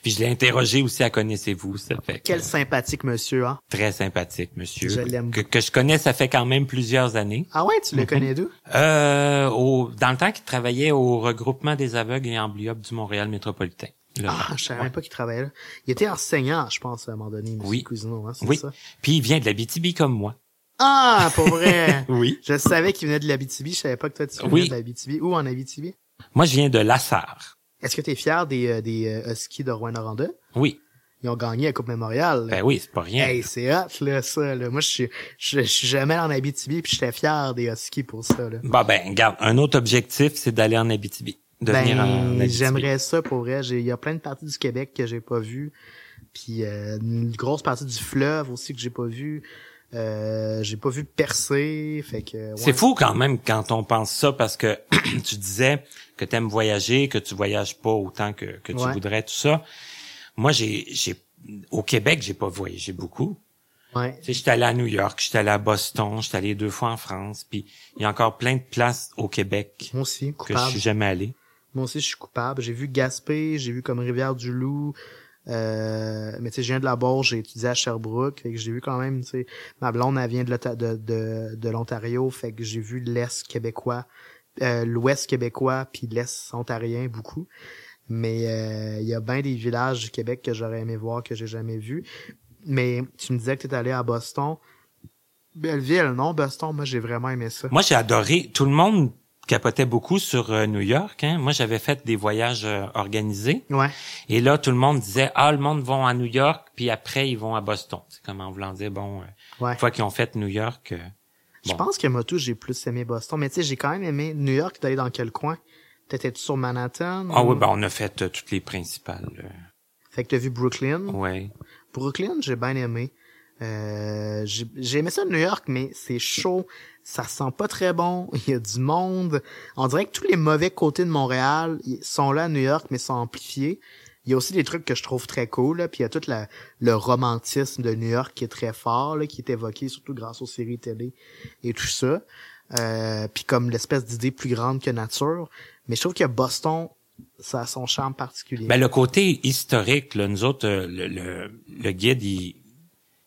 Puis je l'ai interrogé aussi à connaissez-vous, ça fait. que- Quel sympathique monsieur, hein? Très sympathique, monsieur. Je l'aime Que, que je connais, ça fait quand même plusieurs années. Ah ouais, tu le Mhm. connais d'où? Euh, au, dans le temps qu'il travaillait au regroupement des aveugles et amblyopes du Montréal métropolitain. Là. Ah, je savais pas qu'il travaillait là. Il était enseignant, je pense, à un moment donné, Monsieur Oui. Cousineau, hein, c'est Oui. ça? Puis il vient de la BTB comme moi. Ah, pour vrai! Oui. je savais qu'il venait de l'Abitibi, je savais pas que toi, tu venais Oui. de l'Abitibi. Où en Abitibi? Moi, je viens de Lassar. Est-ce que tu es fier des, euh, des euh, Huskies de Rouen-Noranda? Oui. Ils ont gagné la Coupe Mémorial. Ben oui, c'est pas rien. Hey, c'est hot, là, ça, là. Moi, je suis, je, je suis jamais en Abitibi, puis j'étais fier des Huskies pour ça, là. Bah ben, regarde, un autre objectif, c'est d'aller en Abitibi. De venir en Ben, Abitibi. j'aimerais ça pour vrai. Il y a plein de parties du Québec que j'ai pas vues. Puis euh, une grosse partie du fleuve aussi que j'ai pas vu. Euh, j'ai pas vu percer. Fait que. ouais. C'est fou quand même quand on pense ça parce que tu disais que t'aimes voyager, que tu voyages pas autant que, que tu Ouais. voudrais, tout ça. Moi, j'ai, j'ai, au Québec, j'ai pas voyagé beaucoup. Ouais. Tu sais, j'étais allé à New York, j'étais allé à Boston, j'étais allé deux fois en France, puis il y a encore plein de places au Québec Moi aussi, que je coupable. suis jamais allé. Moi aussi, je suis coupable. J'ai vu Gaspé, j'ai vu comme Rivière-du-Loup. Euh, mais tu sais, je viens de la Bourge, j'ai étudié à Sherbrooke, fait que j'ai vu quand même, tu sais, ma blonde, elle vient de, de, de l'Ontario, fait que j'ai vu l'Est québécois, euh, l'Ouest québécois, puis l'Est ontarien, beaucoup. Mais euh, il y a bien des villages du Québec que j'aurais aimé voir, que j'ai jamais vu. Mais tu me disais que tu allé à Boston. Belleville, non, Boston, moi j'ai vraiment aimé ça. Moi, j'ai adoré. Tout le monde capotait beaucoup sur euh, New York. Hein. Moi, j'avais fait des voyages euh, organisés. Ouais. Et là, tout le monde disait, ah, le monde vont à New York, puis après, ils vont à Boston. C'est comme en voulant dire, bon, euh, Ouais. une fois qu'ils ont fait New York, euh, Je Bon. pense que moi tout, j'ai plus aimé Boston. Mais tu sais, j'ai quand même aimé New York. Allé dans quel coin? T'étais sur Manhattan? ah ou- oui, ben, on a fait toutes les principales. Fait que t'as vu Brooklyn? ouais. Brooklyn, j'ai bien aimé. Euh, j'ai j'ai aimé ça New York, mais c'est chaud. Ça sent pas très bon. Il y a du monde. On dirait que tous les mauvais côtés de Montréal sont là à New York, mais sont amplifiés. Il y a aussi des trucs que je trouve très cool. Là. Puis il y a tout la- le romantisme de New York qui est très fort, là, qui est évoqué surtout grâce aux séries télé et tout ça. Euh, puis comme l'espèce d'idée plus grande que nature. Mais je trouve que Boston, ça a son charme particulier. Ben, le côté historique, là, nous autres, euh, le, le, le guide, il,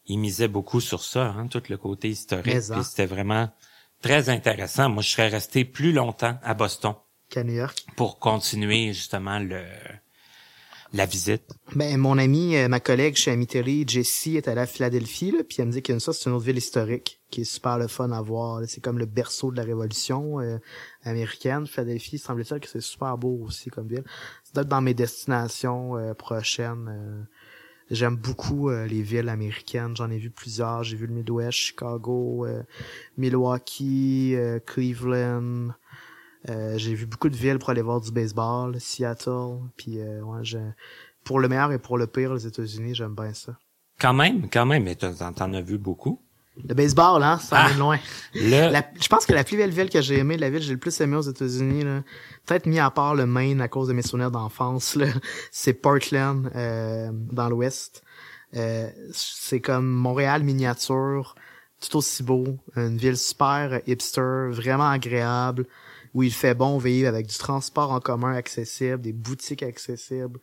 il misait beaucoup sur ça, hein, tout le côté historique. C'était vraiment très intéressant. Moi, je serais resté plus longtemps à Boston qu'à New York. pour continuer justement le la visite. Ben, mon ami, euh, ma collègue chez Amiteli, Jessie, est allée à Philadelphie, là, puis elle me dit que ça, c'est une autre ville historique qui est super le fun à voir. C'est comme le berceau de la révolution euh, américaine. Philadelphie, semble-t-il que c'est super beau aussi comme ville. C'est peut-être dans mes destinations euh, prochaines. euh, J'aime beaucoup euh, les villes américaines. J'en ai vu plusieurs. J'ai vu le Midwest, Chicago, euh, Milwaukee, euh, Cleveland. Euh, j'ai vu beaucoup de villes pour aller voir du baseball, Seattle, puis euh, ouais, pour le meilleur et pour le pire, les États-Unis, j'aime bien ça. Quand même, quand même, mais t'en as vu beaucoup. Le baseball, hein, ça Ah. loin. Le, La- je pense que la plus belle ville que j'ai aimée, la ville que j'ai le plus aimé aux États-Unis, là, peut-être mis à part le Maine à cause de mes souvenirs d'enfance, là, c'est Portland, euh, dans l'Ouest. Euh, c'est comme Montréal miniature, tout aussi beau, une ville super hipster, vraiment agréable, où il fait bon vivre avec du transport en commun accessible, des boutiques accessibles,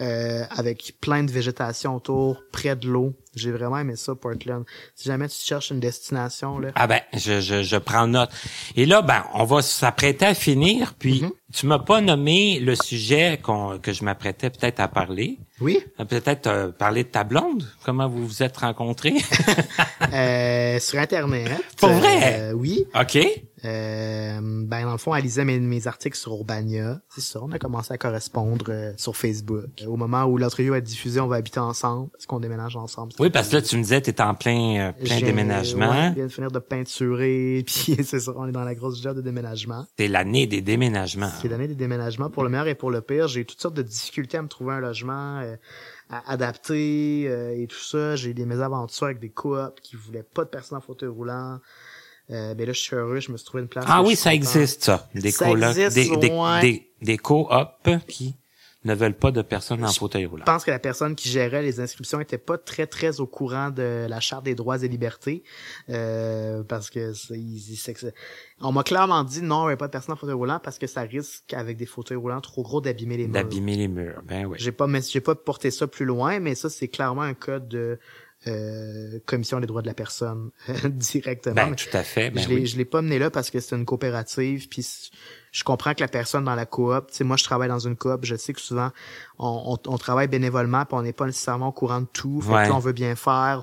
euh, avec plein de végétation autour, près de l'eau. J'ai vraiment aimé ça, Portland. Si jamais tu cherches une destination, là, Ah ben, je, je, je prends note. Et là, ben, on va s'apprêter à finir. Puis, Mhm. tu m'as pas nommé le sujet qu'on, que je m'apprêtais peut-être à parler. oui, Euh, Peut-être euh, parler de ta blonde. Comment vous vous êtes rencontrés? Euh, sur Internet. Pour vrai? Euh, oui. Ok. Euh, ben, dans le fond, elle lisait mes, mes articles sur Urbania. C'est ça, on a commencé à correspondre euh, sur Facebook. Au moment où a été diffusée, on va habiter ensemble, parce qu'on déménage ensemble. Oui, parce que là, tu me disais, t'es en plein, euh, Je plein déménagement. ouais, je viens de finir de peinturer, puis c'est ça, on est dans la grosse job de déménagement. C'est l'année des déménagements. C'est l'année des déménagements. Pour le meilleur et pour le pire, j'ai eu toutes sortes de difficultés à me trouver un logement euh, à adapter euh, et tout ça. J'ai eu des mésaventures avec des coops qui voulaient pas de personnes en fauteuil roulant. Euh, ben là, je suis heureux, je me suis trouvé une place. Ah oui, ça content. existe, ça. Des Ça colocs, existe, des, des, ouais. des, des co-op qui ne veulent pas de personnes en fauteuil roulant. Je pense que la personne qui gérait les inscriptions était pas très très au courant de la charte des droits et libertés euh, parce que c'est- il- il- c'est que c'est- on m'a clairement dit non, il n'y a pas de personne en fauteuil roulant parce que ça risque avec des fauteuils roulants trop gros d'abîmer les murs. D'abîmer les murs. Ben oui. J'ai pas mais j'ai pas porté ça plus loin, mais ça c'est clairement un code de euh, commission des droits de la personne directement. Ben, tout à fait. Ben je l'ai oui. je l'ai pas mené là parce que c'est une coopérative puis je comprends que la personne dans la coop, tu sais moi je travaille dans une coop, je sais que souvent on, on, on travaille bénévolement puis on n'est pas nécessairement au courant de tout, fait Ouais. que là, on veut bien faire,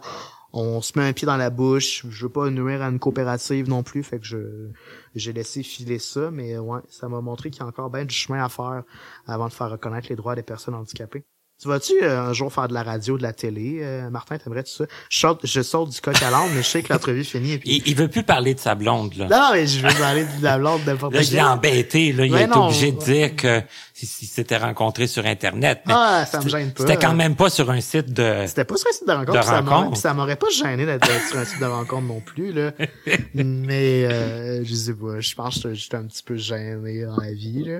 on se met un pied dans la bouche, je veux pas nuire à une coopérative non plus, fait que je j'ai laissé filer ça mais ouais, ça m'a montré qu'il y a encore bien du chemin à faire avant de faire reconnaître les droits des personnes handicapées. Tu vas-tu euh, un jour faire de la radio, de la télé, euh, Martin, t'aimerais-tu ça? Je saute, je saute du coq à l'âne, mais je sais que l'entrevue finit. Et puis... Il, il veut plus parler de sa blonde, là. Non, mais je veux parler de la blonde n'importe Là, je l'ai embêté. Là, il non. obligé de dire que s'ils s'étaient rencontrés sur Internet. Mais Ah, ça me gêne pas. C'était quand même pas sur un site de... C'était pas sur un site de rencontre, De ça rencontre. ça m'aurait pas gêné d'être sur un site de rencontre non plus, là. mais, euh, je sais pas, je pense que j'étais un petit peu gêné dans la vie, là.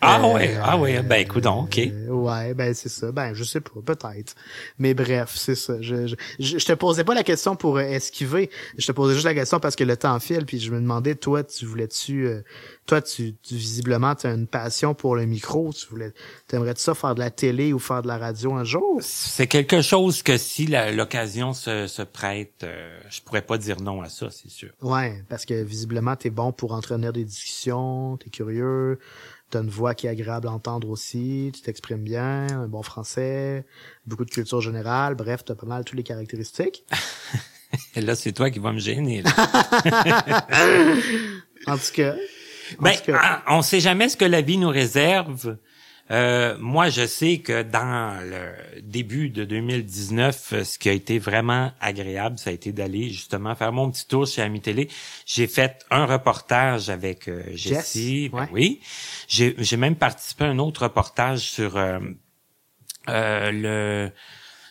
Ah Euh, ouais, ah ouais, ben écoute donc, ok. euh, ouais, ben c'est ça. Ben je sais pas, peut-être. Mais bref, c'est ça. Je, je, je, te posais pas la question pour euh, esquiver. Je te posais juste la question parce que le temps file. Puis je me demandais, toi, tu voulais-tu, euh, toi, tu, tu visiblement, tu as une passion pour le micro. Tu voulais, t'aimerais-tu ça faire de la télé ou faire de la radio un jour? C'est quelque chose que si l'occasion se, se prête, euh, je pourrais pas dire non à ça, c'est sûr. Ouais, parce que visiblement, t'es bon pour entretenir des discussions. T'es curieux. T'as une voix qui est agréable à entendre aussi. Tu t'exprimes bien, un bon français, beaucoup de culture générale. Bref, t'as pas mal toutes les caractéristiques. Et là, c'est toi qui vas me gêner. là. En tout cas. en Ben, tout cas, ah, on sait jamais ce que la vie nous réserve. Euh, moi, je sais que dans le début de 2019, euh, ce qui a été vraiment agréable, ça a été d'aller justement faire mon petit tour chez Ami Télé. J'ai fait un reportage avec euh, Jessie. Ben ouais. oui. J'ai j'ai même participé à un autre reportage sur euh, le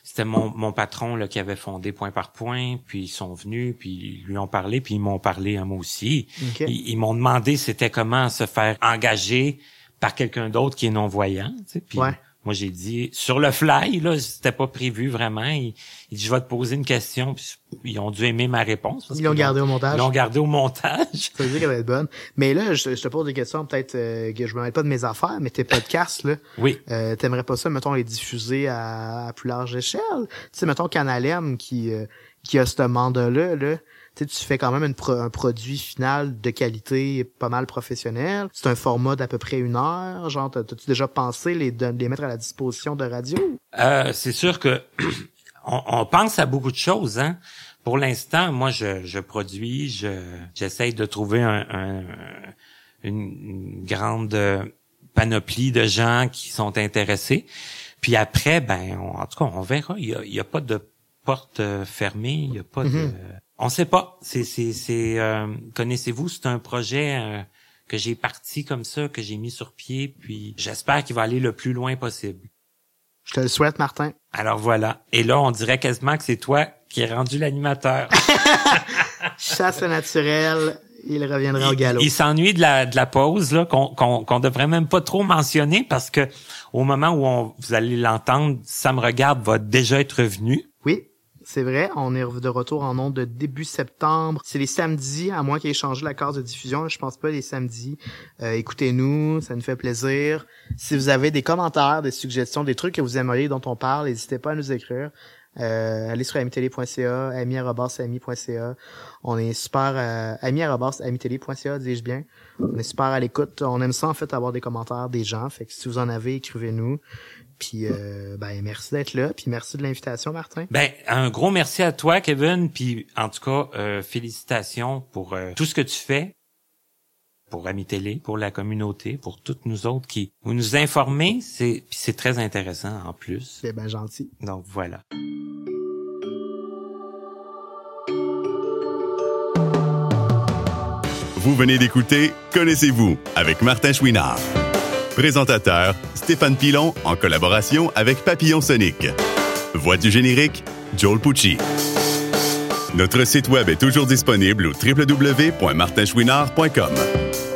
c'était mon, mon patron là, qui avait fondé Point par Point, puis ils sont venus, puis ils lui ont parlé, puis ils m'ont parlé à moi aussi. Ok. Ils, ils m'ont demandé c'était comment se faire engager par quelqu'un d'autre qui est non-voyant. Tu sais, puis Ouais. moi, j'ai dit, sur le fly, là, c'était pas prévu vraiment. Il, il dit, je vais te poser une question, puis ils ont dû aimer ma réponse. parce Ils l'ont gardé au montage. Ils l'ont gardé au montage. Ça veut dire qu'elle va être bonne. Mais là, je, je te pose des questions, peut-être euh, que je me mêle pas de mes affaires, mais tes podcasts, là, Oui. euh, t'aimerais pas ça, mettons, les diffuser à, à plus large échelle? Tu sais, mettons Canal M qui, euh, qui a ce mandat-là, là, tu fais quand même une pro- un produit final de qualité pas mal professionnel. C'est un format d'à peu près une heure. Genre, t'as- t'as-tu déjà pensé les, les mettre à la disposition de radio? Euh, c'est sûr que on, on pense à beaucoup de choses, hein. Pour l'instant, moi, je, je produis, je j'essaye de trouver un, un- une, une grande panoplie de gens qui sont intéressés. Puis après, ben, on- en tout cas, on verra. Il y a, pas de porte fermée, il y a pas de. On sait pas. C'est c'est c'est. euh, Connaissez-vous C'est un projet euh, que j'ai parti comme ça, que j'ai mis sur pied, puis j'espère qu'il va aller le plus loin possible. Je te le souhaite, Martin. Alors voilà. Et là, on dirait quasiment que c'est toi qui es rendu l'animateur. Chasse naturelle, il reviendra au galop. Il, s'ennuie de la, de la pause là qu'on qu'on devrait même pas trop mentionner parce que au moment où on, vous allez l'entendre, ça me regarde va déjà être revenu. Oui, c'est vrai, on est de retour en ondes de début septembre. C'est les samedis, à moins qu'il ait changé la carte de diffusion. Je pense pas les samedis. Euh, écoutez-nous, ça nous fait plaisir. Si vous avez des commentaires, des suggestions, des trucs que vous aimeriez dont on parle, n'hésitez pas à nous écrire. Euh, allez sur amitélé.ca, ami.ca. On est super euh, ami.amitélé.ca, dis-je bien. On est super à l'écoute. On aime ça en fait avoir des commentaires des gens. Fait que si vous en avez, écrivez-nous. Puis euh, ben merci d'être là, puis merci de l'invitation Martin. Ben un gros merci à toi Kevin, puis en tout cas euh, félicitations pour euh, tout ce que tu fais pour Ami Télé, pour la communauté, pour toutes nous autres qui vous nous informez, c'est puis c'est très intéressant en plus. C'est bien gentil. Donc voilà. Vous venez d'écouter Connaissez-vous avec Martin Chouinard. Présentateur, Stéphane Pilon en collaboration avec Papillon Sonic. Voix du générique, Joel Pucci. Notre site web est toujours disponible au www.martinchouinard.com.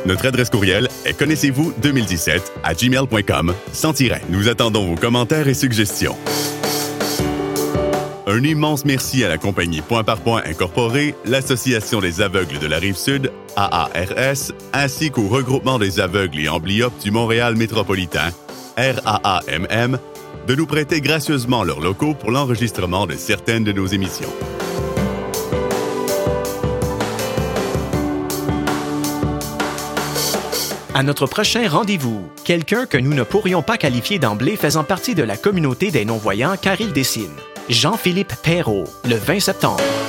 Notre adresse courriel est connaissez-vous 2017 à gmail.com sans tiret. Nous attendons vos commentaires et suggestions. Un immense merci à la compagnie Point par Point Incorporée, l'Association des aveugles de la Rive-Sud, AARS, ainsi qu'au regroupement des aveugles et amblyopes du Montréal métropolitain, RAAMM, de nous prêter gracieusement leurs locaux pour l'enregistrement de certaines de nos émissions. À notre prochain rendez-vous, quelqu'un que nous ne pourrions pas qualifier d'emblée faisant partie de la communauté des non-voyants car il dessine. Jean-Philippe Perrault, le 20 septembre.